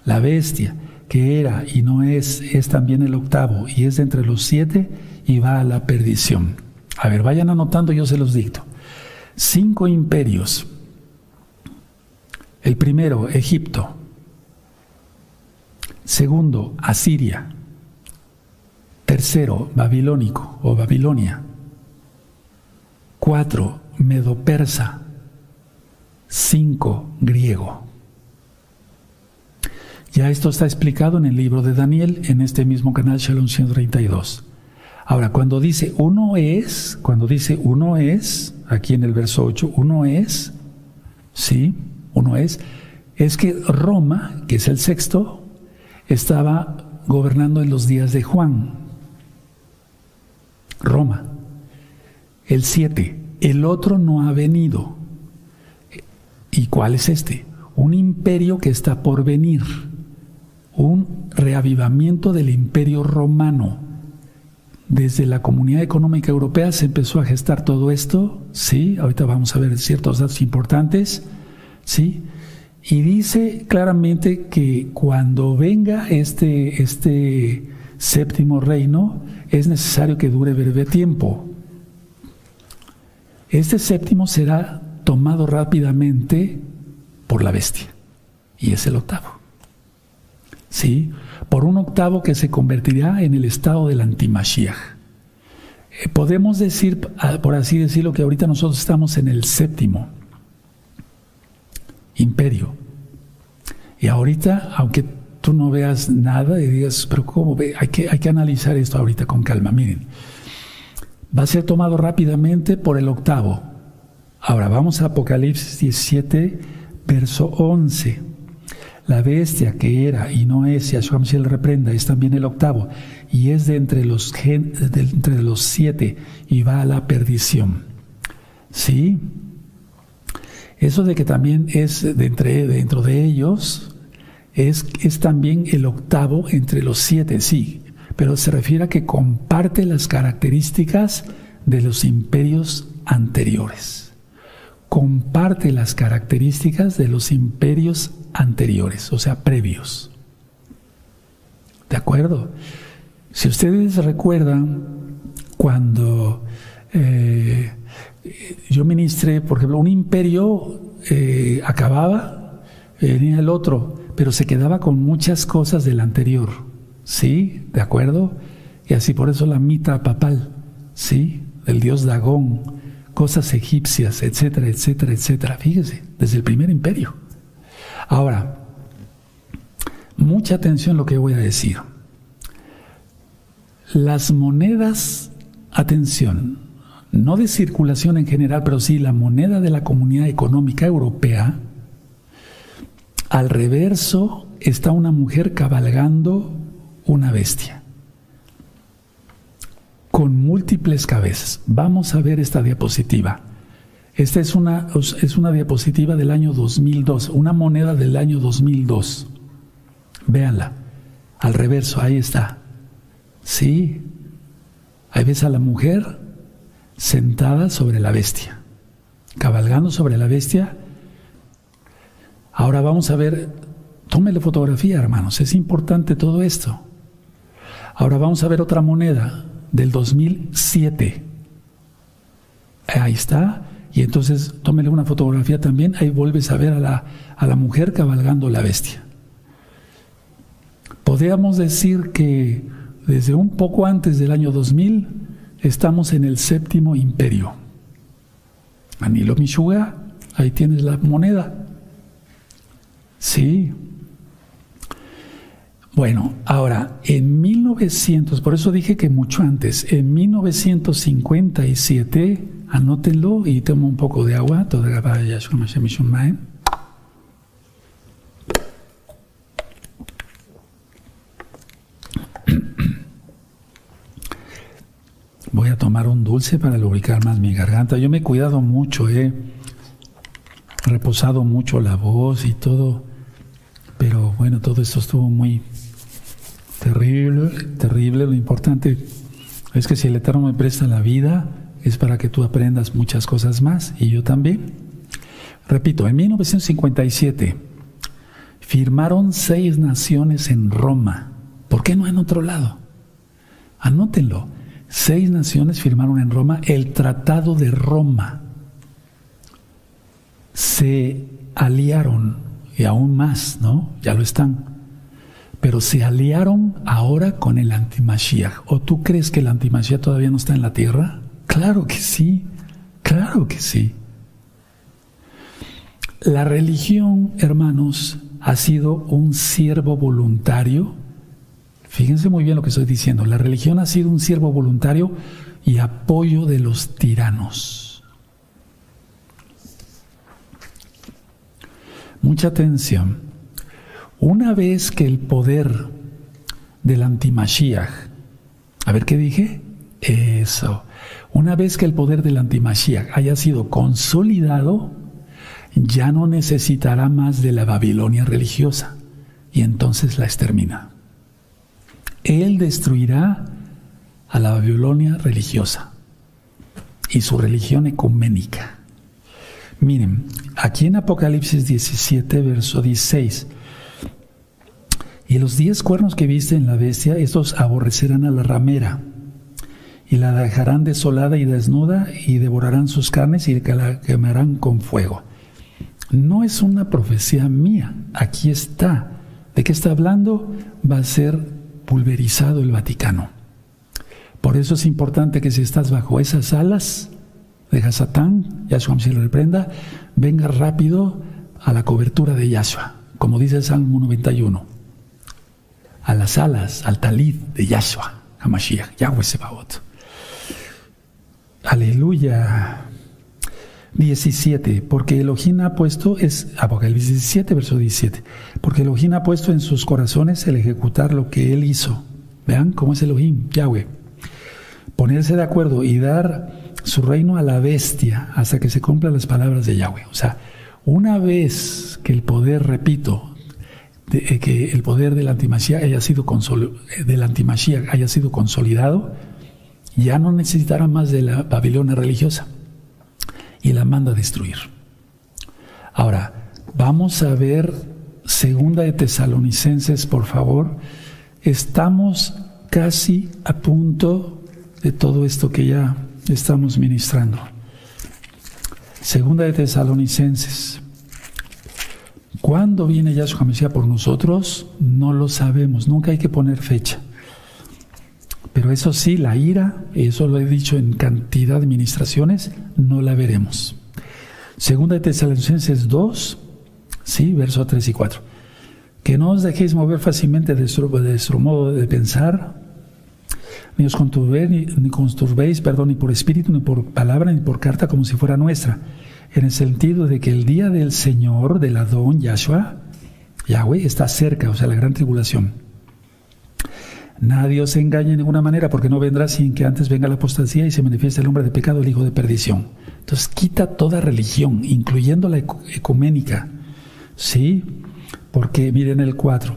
La bestia, que era y no es, es también el octavo y es entre los siete y va a la perdición. A ver, vayan anotando, yo se los dicto. Cinco imperios. El primero, Egipto. Segundo, Asiria. Tercero, babilónico o Babilonia. Cuatro, medo-persa. Cinco, griego. Ya esto está explicado en el libro de Daniel, en este mismo canal Shalom 132. Ahora, cuando dice uno es, cuando dice uno es, aquí en el verso 8, uno es, ¿sí? Uno es, es que Roma, que es el sexto, estaba gobernando en los días de Juan. Roma. El 7. El otro no ha venido. ¿Y cuál es este? Un imperio que está por venir. Un reavivamiento del imperio romano. Desde la Comunidad Económica Europea se empezó a gestar todo esto, ¿sí? Ahorita vamos a ver ciertos datos importantes, ¿sí? Y dice claramente que cuando venga este, este séptimo reino, es necesario que dure breve tiempo. Este séptimo será tomado rápidamente por la bestia. Y es el octavo. ¿Sí? Por un octavo que se convertirá en el estado del antimashiach. Eh, podemos decir, ah, por así decirlo, que ahorita nosotros estamos en el séptimo imperio. Y ahorita, aunque tú no veas nada y digas, pero ¿cómo? Hay que, hay que analizar esto ahorita con calma. Miren, va a ser tomado rápidamente por el octavo. Ahora vamos a Apocalipsis 17, verso 11. La bestia que era y no es, y Yahshua le reprenda, es también el octavo, y es de entre los, entre los siete, y va a la perdición. ¿Sí? Eso de que también es dentro de ellos, es, es también el octavo entre los siete, sí, pero se refiere a que comparte las características de los imperios anteriores. Comparte las características de los imperios anteriores, o sea, previos. ¿De acuerdo? Si ustedes recuerdan, cuando eh, yo ministré, por ejemplo, un imperio eh, acababa, venía el otro, pero se quedaba con muchas cosas del anterior. ¿Sí? ¿De acuerdo? Y así por eso la mitra papal, ¿sí? Del dios Dagón, cosas egipcias, etcétera, etcétera, etcétera. Fíjese, desde el primer imperio. Ahora, mucha atención lo que voy a decir. Las monedas, atención, no de circulación en general, pero sí la moneda de la Comunidad Económica Europea, al reverso está una mujer cabalgando una bestia con múltiples cabezas. Vamos a ver esta diapositiva. Esta es una, es una diapositiva del año 2002, una moneda del año 2002. Véanla, al reverso, ahí está. Sí, ahí ves a la mujer sentada sobre la bestia, cabalgando sobre la bestia. Ahora vamos a ver, tómele fotografía, hermanos, es importante todo esto. Ahora vamos a ver otra moneda del 2007. Ahí está. Y entonces tómele una fotografía también. Ahí vuelves a ver a la, a la mujer cabalgando la bestia. Podríamos decir que desde un poco antes del año 2000 estamos en el séptimo imperio. Anilo Mishuga, ahí tienes la moneda. Sí, bueno, ahora, en 1900, por eso dije que mucho antes, en 1957, anótenlo y tomo un poco de agua, Voy a tomar un dulce para lubricar más mi garganta. Yo me he cuidado mucho, he reposado mucho la voz y todo, pero bueno, todo esto estuvo muy Terrible, terrible. Lo importante es que si el Eterno me presta la vida, es para que tú aprendas muchas cosas más y yo también. Repito, en 1957 firmaron seis naciones en Roma. ¿Por qué no en otro lado? Anótenlo. Seis naciones firmaron en Roma el Tratado de Roma. Se aliaron, y aún más, ¿no? Ya lo están pero se aliaron ahora con el antimashiach. ¿O tú crees que el antimashiach todavía no está en la tierra? Claro que sí, claro que sí. La religión, hermanos, ha sido un siervo voluntario. Fíjense muy bien lo que estoy diciendo. La religión ha sido un siervo voluntario y apoyo de los tiranos. Mucha atención. Una vez que el poder del antimashiach, a ver qué dije, eso, una vez que el poder del antimashiach haya sido consolidado, ya no necesitará más de la Babilonia religiosa y entonces la extermina. Él destruirá a la Babilonia religiosa y su religión ecuménica. Miren, aquí en Apocalipsis 17, verso 16, y los diez cuernos que viste en la bestia, estos aborrecerán a la ramera, y la dejarán desolada y desnuda, y devorarán sus carnes y la quemarán con fuego. No es una profecía mía, aquí está. ¿De qué está hablando? Va a ser pulverizado el Vaticano. Por eso es importante que si estás bajo esas alas de Hasatán, Yahshua se lo reprenda, venga rápido a la cobertura de Yahshua, como dice el Salmo 91 a las alas, al talid de Yahshua, Hamashiach, Yahweh Sebaot. Aleluya. 17, porque Elohim ha puesto, es Apocalipsis 17, verso 17, porque Elohim ha puesto en sus corazones el ejecutar lo que él hizo. Vean cómo es Elohim, Yahweh. Ponerse de acuerdo y dar su reino a la bestia hasta que se cumplan las palabras de Yahweh. O sea, una vez que el poder, repito, de, que el poder del antimashiach haya sido, del haya sido consolidado, ya no necesitará más de la Babilonia religiosa y la manda a destruir. Ahora, vamos a ver segunda de Tesalonicenses, por favor. Estamos casi a punto de todo esto que ya estamos ministrando. Segunda de Tesalonicenses. ¿Cuándo viene Yahshua Mesías por nosotros? No lo sabemos, nunca hay que poner fecha. Pero eso sí, la ira, eso lo he dicho en cantidad de administraciones, no la veremos. Segunda de Tesalonicenses 2, sí, versos 3 y 4. Que no os dejéis mover fácilmente de vuestro, modo de pensar, ni os conturbéis, ni, perdón, ni por espíritu, ni por palabra, ni por carta, como si fuera nuestra, en el sentido de que el día del Señor, del Adón, Yahshua, Yahweh, está cerca, o sea, la gran tribulación. Nadie os engañe de ninguna manera, porque no vendrá sin que antes venga la apostasía y se manifieste el hombre de pecado, el hijo de perdición. Entonces quita toda religión, incluyendo la ecuménica. ¿Sí? Porque miren el 4.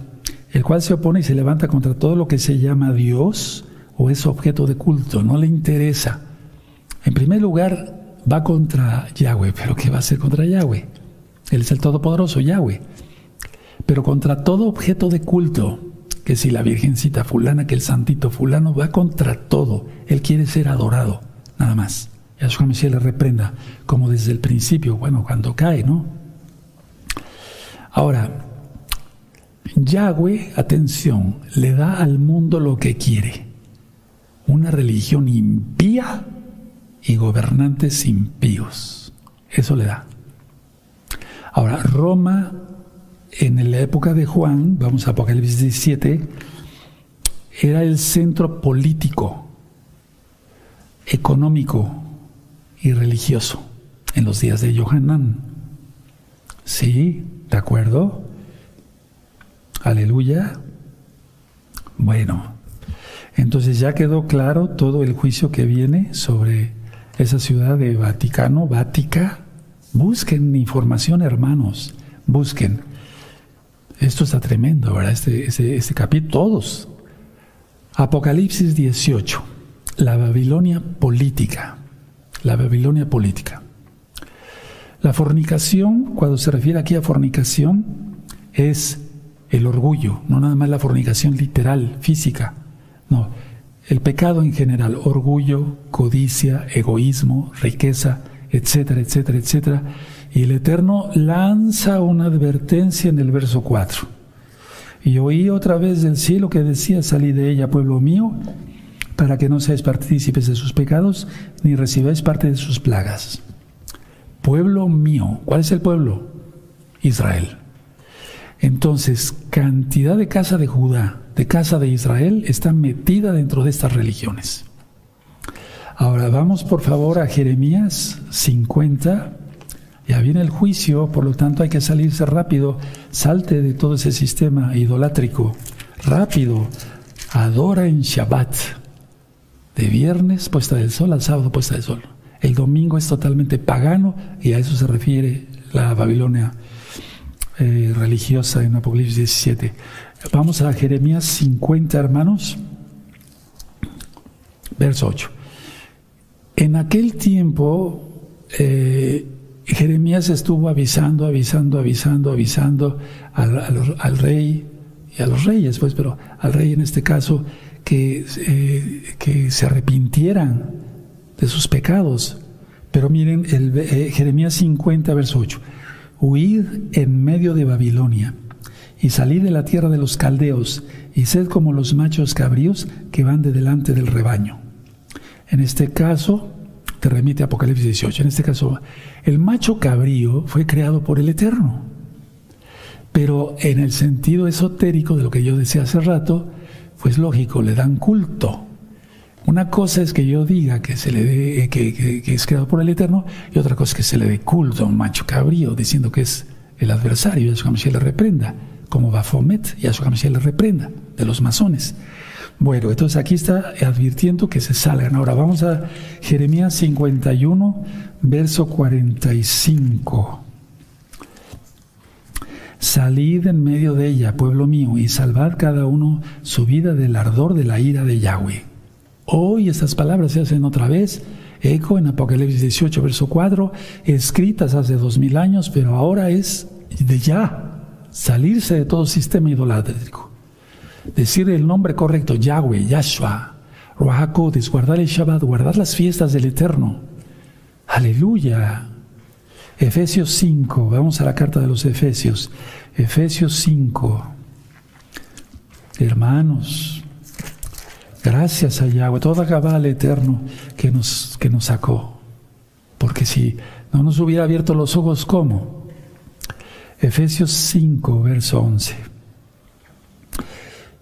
El cual se opone y se levanta contra todo lo que se llama Dios o es objeto de culto. No le interesa. En primer lugar, va contra Yahweh. ¿Pero qué va a hacer contra Yahweh? Él es el Todopoderoso, Yahweh. Pero contra todo objeto de culto que si la virgencita fulana, que el santito fulano va contra todo, él quiere ser adorado, nada más. Yahshua Mesías le reprenda, como desde el principio, bueno, cuando cae, ¿no? Ahora, Yahweh, atención, le da al mundo lo que quiere. Una religión impía y gobernantes impíos. Eso le da. Ahora, Roma en la época de Juan, vamos a Apocalipsis 17, era el centro político, económico y religioso en los días de Johanán. ¿Sí? ¿De acuerdo? Aleluya. Bueno, entonces ya quedó claro todo el juicio que viene sobre esa ciudad de Vaticano, Vática. Busquen información, hermanos, busquen. Esto está tremendo, ¿verdad? Este, este, este capítulo, todos. Apocalipsis 18, la Babilonia política. La Babilonia política. La fornicación, cuando se refiere aquí a fornicación, es el orgullo, no nada más la fornicación literal, física. No, el pecado en general, orgullo, codicia, egoísmo, riqueza, etcétera, etcétera, etcétera y el Eterno lanza una advertencia en el verso 4. Y oí otra vez del cielo que decía, salí de ella, pueblo mío, para que no seáis partícipes de sus pecados, ni recibáis parte de sus plagas. Pueblo mío, ¿cuál es el pueblo? Israel. Entonces, cantidad de casa de Judá, de casa de Israel, está metida dentro de estas religiones. Ahora vamos por favor a Jeremías 50, ya viene el juicio, por lo tanto hay que salirse rápido. Salte de todo ese sistema idolátrico. Rápido. Adora en Shabbat. De viernes puesta del sol al sábado puesta del sol. El domingo es totalmente pagano y a eso se refiere la Babilonia eh, religiosa en Apocalipsis 17. Vamos a Jeremías 50, hermanos. Verso 8. En aquel tiempo eh, Jeremías estuvo avisando, avisando, avisando, avisando al, rey y a los reyes, pues, pero al rey en este caso, que, eh, que se arrepintieran de sus pecados. Pero miren, el, eh, Jeremías 50, verso 8. Huid en medio de Babilonia y salid de la tierra de los caldeos y sed como los machos cabríos que van de delante del rebaño. En este caso, te remite a Apocalipsis 18. En este caso, el macho cabrío fue creado por el Eterno. Pero en el sentido esotérico de lo que yo decía hace rato, pues lógico, le dan culto. Una cosa es que yo diga que se le dé, que, es creado por el Eterno, y otra cosa es que se le dé culto a un macho cabrío, diciendo que es el adversario, Yahshua Mashiach le reprenda, como Bafomet, Yahshua Mashiach le reprenda, de los masones. Bueno, entonces aquí está advirtiendo que se salgan. Ahora vamos a Jeremías 51, verso 45. Salid en medio de ella, pueblo mío, y salvad cada uno su vida del ardor de la ira de Yahweh. Hoy estas palabras se hacen otra vez eco en Apocalipsis 18, verso 4, escritas hace dos mil años, pero ahora es de ya, salirse de todo sistema idolátrico. Decir el nombre correcto, Yahweh, Yahshua, Ruajacodes, guardar el Shabbat, guardar las fiestas del Eterno. Aleluya. Efesios 5, vamos a la carta de los Efesios. Efesios 5. Hermanos, gracias a Yahweh, toda cabal eterno que nos, que nos sacó. Porque si no nos hubiera abierto los ojos, ¿cómo? Efesios 5, verso 11.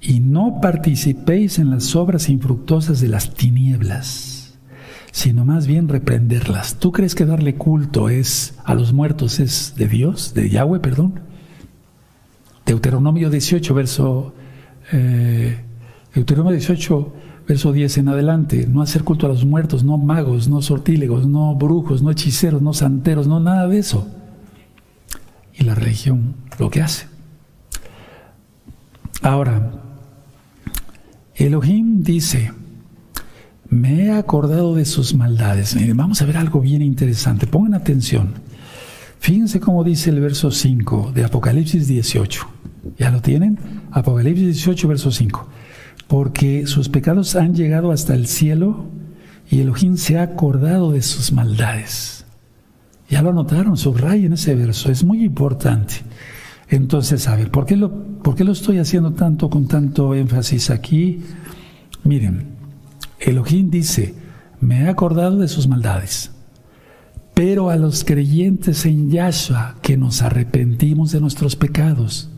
Y no participéis en las obras infructuosas de las tinieblas sino más bien reprenderlas. ¿Tú crees que darle culto es a los muertos es de Dios, de Yahweh, perdón? Deuteronomio 18, verso eh, Deuteronomio 18, verso 10 en adelante, no hacer culto a los muertos, no magos, no sortílegos, no brujos, no hechiceros, no santeros, no nada de eso. Y la religión lo que hace. Ahora, Elohim dice, me he acordado de sus maldades. Vamos a ver algo bien interesante. Pongan atención. Fíjense cómo dice el verso 5 de Apocalipsis 18. ¿Ya lo tienen? Apocalipsis 18, verso 5. Porque sus pecados han llegado hasta el cielo y Elohim se ha acordado de sus maldades. Ya lo anotaron, subrayen ese verso, es muy importante. Entonces, a ver, ¿por qué, lo, ¿por qué lo estoy haciendo tanto con tanto énfasis aquí? Miren, Elohim dice, me he acordado de sus maldades. Pero a los creyentes en Yahshua que nos arrepentimos de nuestros pecados,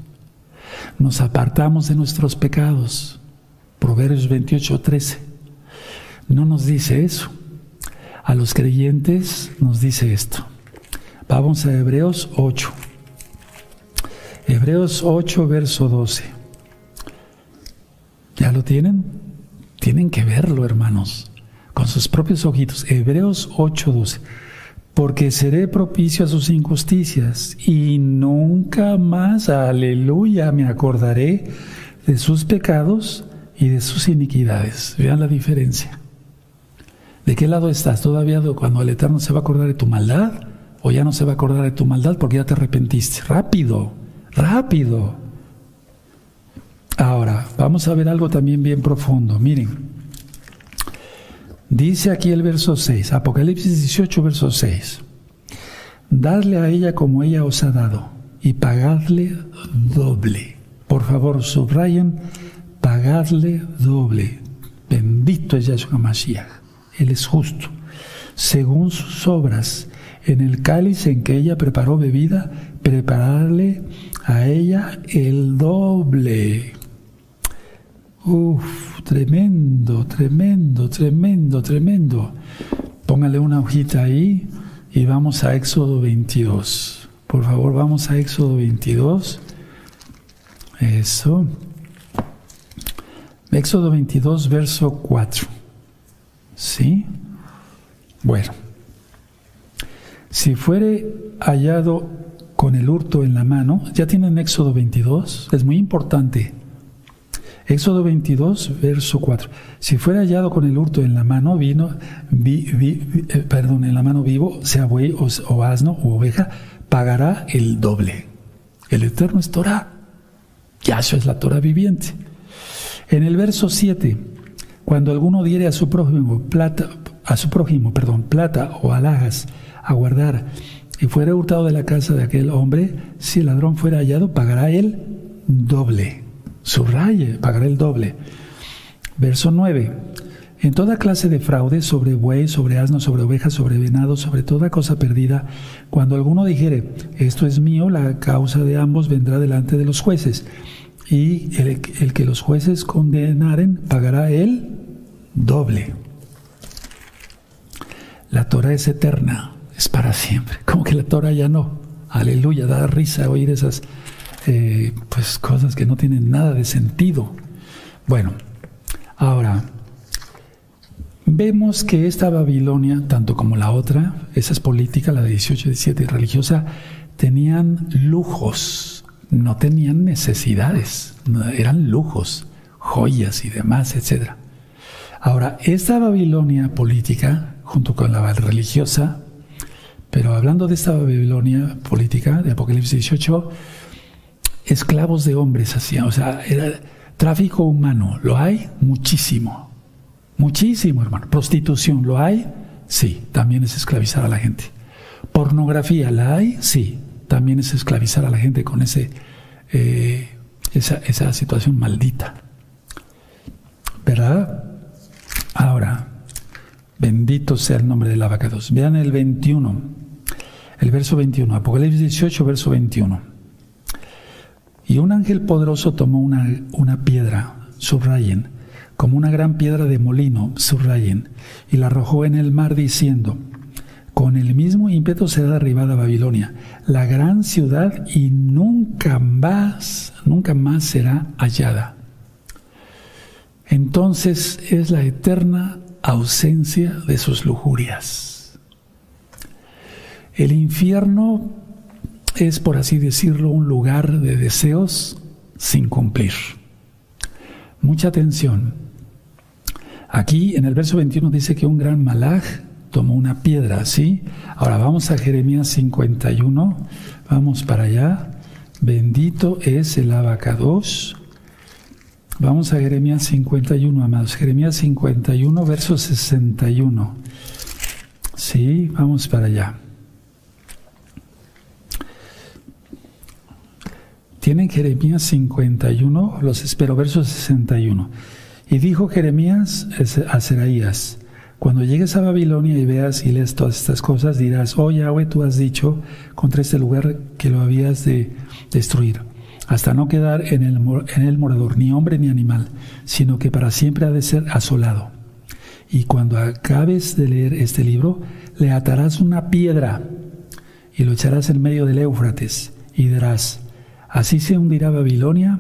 nos apartamos de nuestros pecados. Proverbios 28, 13. No nos dice eso. A los creyentes nos dice esto. Vamos a Hebreos 8. Hebreos 8, verso 12. ¿Ya lo tienen? Tienen que verlo, hermanos, con sus propios ojitos. Hebreos 8:12. Porque seré propicio a sus injusticias y nunca más, aleluya, me acordaré de sus pecados y de sus iniquidades. Vean la diferencia. ¿De qué lado estás? ¿Todavía cuando el Eterno se va a acordar de tu maldad? ¿O ya no se va a acordar de tu maldad porque ya te arrepentiste? Rápido, rápido. Ahora, vamos a ver algo también bien profundo. Miren, dice aquí el verso 6, Apocalipsis 18, verso 6. Dadle a ella como ella os ha dado y pagadle doble. Por favor, subrayen, pagadle doble. Bendito es Yahshua Mashiach. Él es justo. Según sus obras, en el cáliz en que ella preparó bebida, prepararle a ella el doble. Uf, tremendo, tremendo, tremendo, tremendo. Póngale una hojita ahí y vamos a Éxodo 22. Por favor, vamos a Éxodo 22. Eso. Éxodo 22, verso 4. ¿Sí? Bueno. Si fuere hallado con el hurto en la mano, ya tienen Éxodo 22, es muy importante. Éxodo 22, verso 4. Si fuera hallado con el hurto en la mano vino, eh, perdón, en la mano vivo, sea buey o, asno o oveja, pagará el doble. El Eterno es Torah. Yahshua es la Torah viviente. En el verso 7, cuando alguno diere a su prójimo plata, a su prójimo, perdón, plata o alhajas a guardar y fuera hurtado de la casa de aquel hombre, si el ladrón fuera hallado, pagará el doble. Subraye, pagará el doble. Verso 9. En toda clase de fraude, sobre buey, sobre asno, sobre oveja, sobre venado, sobre toda cosa perdida, cuando alguno dijere, esto es mío, la causa de ambos vendrá delante de los jueces. Y el, el que los jueces condenaren pagará el doble. La Torah es eterna, es para siempre. Como que la Torah ya no. Aleluya, da risa oír esas eh, pues cosas que no tienen nada de sentido. Bueno, ahora vemos que esta Babilonia, tanto como la otra, esa es política, la de 18 y 17 religiosa, tenían lujos, no tenían necesidades, eran lujos, joyas y demás, etc. Ahora, esta Babilonia política, junto con la religiosa, pero hablando de esta Babilonia política de Apocalipsis 18, esclavos de hombres hacían, o sea, era tráfico humano, ¿lo hay? Muchísimo, muchísimo, hermano. Prostitución, ¿lo hay? Sí, también es esclavizar a la gente. Pornografía, ¿la hay? Sí, también es esclavizar a la gente con ese, eh, esa, esa situación maldita. ¿Verdad? Ahora, bendito sea el nombre del abacados. Vean el 21, el verso 21, Apocalipsis 18, verso 21. Y un ángel poderoso tomó una, una piedra, subrayen, como una gran piedra de molino, subrayen, y la arrojó en el mar diciendo, con el mismo ímpetu será derribada Babilonia, la gran ciudad, y nunca más, nunca más será hallada. Entonces es la eterna ausencia de sus lujurias. El infierno es, por así decirlo, un lugar de deseos sin cumplir. Mucha atención. Aquí en el verso 21 dice que un gran malaj tomó una piedra, ¿sí? Ahora vamos a Jeremías 51, vamos para allá. Bendito es el abacados. Vamos a Jeremías 51, amados. Jeremías 51, verso 61. Sí, vamos para allá. Tienen Jeremías 51, los espero, verso 61. Y dijo Jeremías a Seraías, cuando llegues a Babilonia y veas y lees todas estas cosas, dirás, oh Yahweh, tú has dicho contra este lugar que lo habías de destruir, hasta no quedar en el, en el morador ni hombre ni animal, sino que para siempre ha de ser asolado. Y cuando acabes de leer este libro, le atarás una piedra y lo echarás en medio del Éufrates y dirás, así se hundirá Babilonia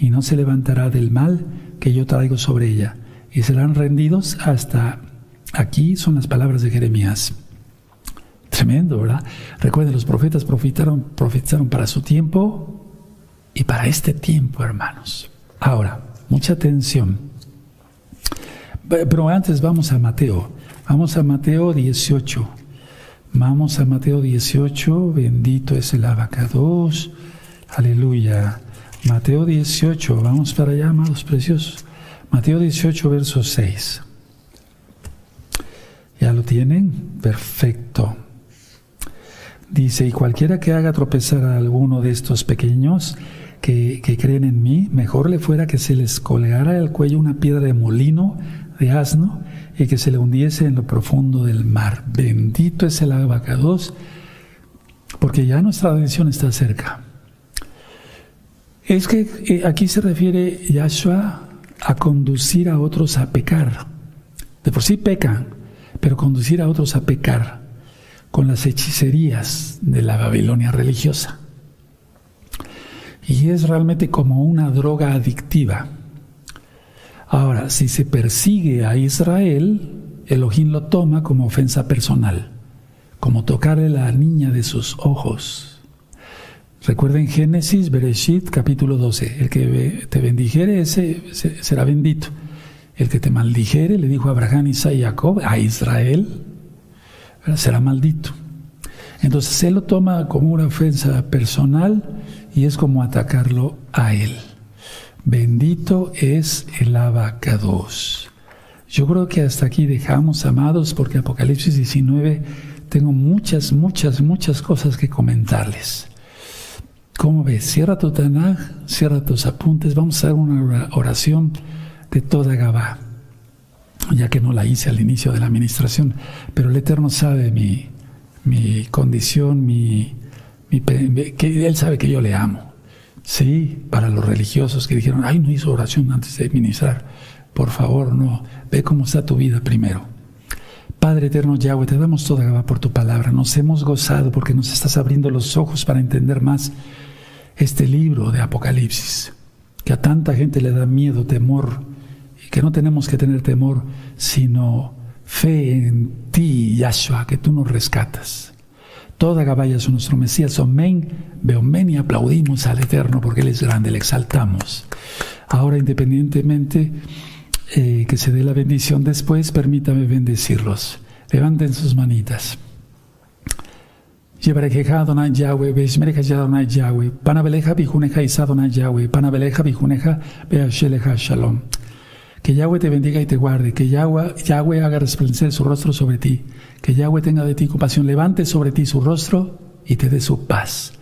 y no se levantará del mal que yo traigo sobre ella, y serán rendidos hasta Aquí son las palabras de Jeremías. Tremendo, ¿verdad? Recuerden, los profetas profetizaron para su tiempo y para este tiempo, hermanos. Ahora, mucha atención. Pero antes vamos a Mateo. Vamos a Mateo 18. Vamos a Mateo 18. Bendito es el abacados. Aleluya. Mateo 18. Vamos para allá, amados preciosos. Mateo 18, verso 6. ¿Ya lo tienen? Perfecto. Dice, y cualquiera que haga tropezar a alguno de estos pequeños que, creen en mí, mejor le fuera que se les colgara el cuello una piedra de molino de asno y que se le hundiese en lo profundo del mar. Bendito es el abacados, porque ya nuestra redención está cerca. Es que eh, aquí se refiere Yahshua a conducir a otros a pecar. De por sí pecan, pero conducir a otros a pecar con las hechicerías de la Babilonia religiosa. Y es realmente como una droga adictiva. Ahora, si se persigue a Israel, Elohim lo toma como ofensa personal, como tocarle la niña de sus ojos. Recuerden Génesis, Bereshit, capítulo 12. El que te bendijere, ese será bendito. El que te maldijere, le dijo Abraham, Isaac y Jacob, a Israel, será maldito. Entonces él lo toma como una ofensa personal y es como atacarlo a él. Bendito es el abacados. Yo creo que hasta aquí dejamos, amados, porque Apocalipsis 19 tengo muchas, muchas, muchas cosas que comentarles. ¿Cómo ves? Cierra tu Tanaj, cierra tus apuntes, vamos a hacer una oración de toda Gabá, ya que no la hice al inicio de la administración, pero el Eterno sabe mi, mi condición, mi, que Él sabe que yo le amo. Sí, para los religiosos que dijeron, ay, no hizo oración antes de ministrar, por favor, no, ve cómo está tu vida primero. Padre eterno Yahweh, te damos toda Gabá por tu palabra. Nos hemos gozado porque nos estás abriendo los ojos para entender más este libro de Apocalipsis, que a tanta gente le da miedo, temor, que no tenemos que tener temor, sino fe en ti, Yahshua, que tú nos rescatas. Toda Gabaya es nuestro Mesías. Omen, Beomen y aplaudimos al Eterno porque Él es grande, le exaltamos. Ahora, independientemente eh, que se dé la bendición después, permítame bendecirlos. Levanten sus manitas. Yebarejeja Adonai Yahweh, Beshmereja Adonai Yahweh, Panabeleja Bijuneja Isa Adonai Yahweh, Panabeleja Bijuneja Beasheleja Shalom. Que Yahweh te bendiga y te guarde, que Yahweh, Yahweh haga resplandecer su rostro sobre ti, que Yahweh tenga de ti compasión, levante sobre ti su rostro y te dé su paz.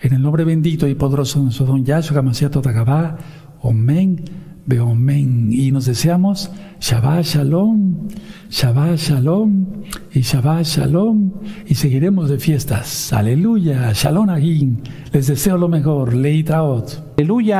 En el nombre bendito y poderoso de nuestro don Yahshua Gamasiah Totagabá, Omen, Beomen. Y nos deseamos Shabbat Shalom, Shabbat Shalom y Shabbat Shalom. Y seguiremos de fiestas. Aleluya, Shalom Agin. Les deseo lo mejor. Leitaot. Aleluya.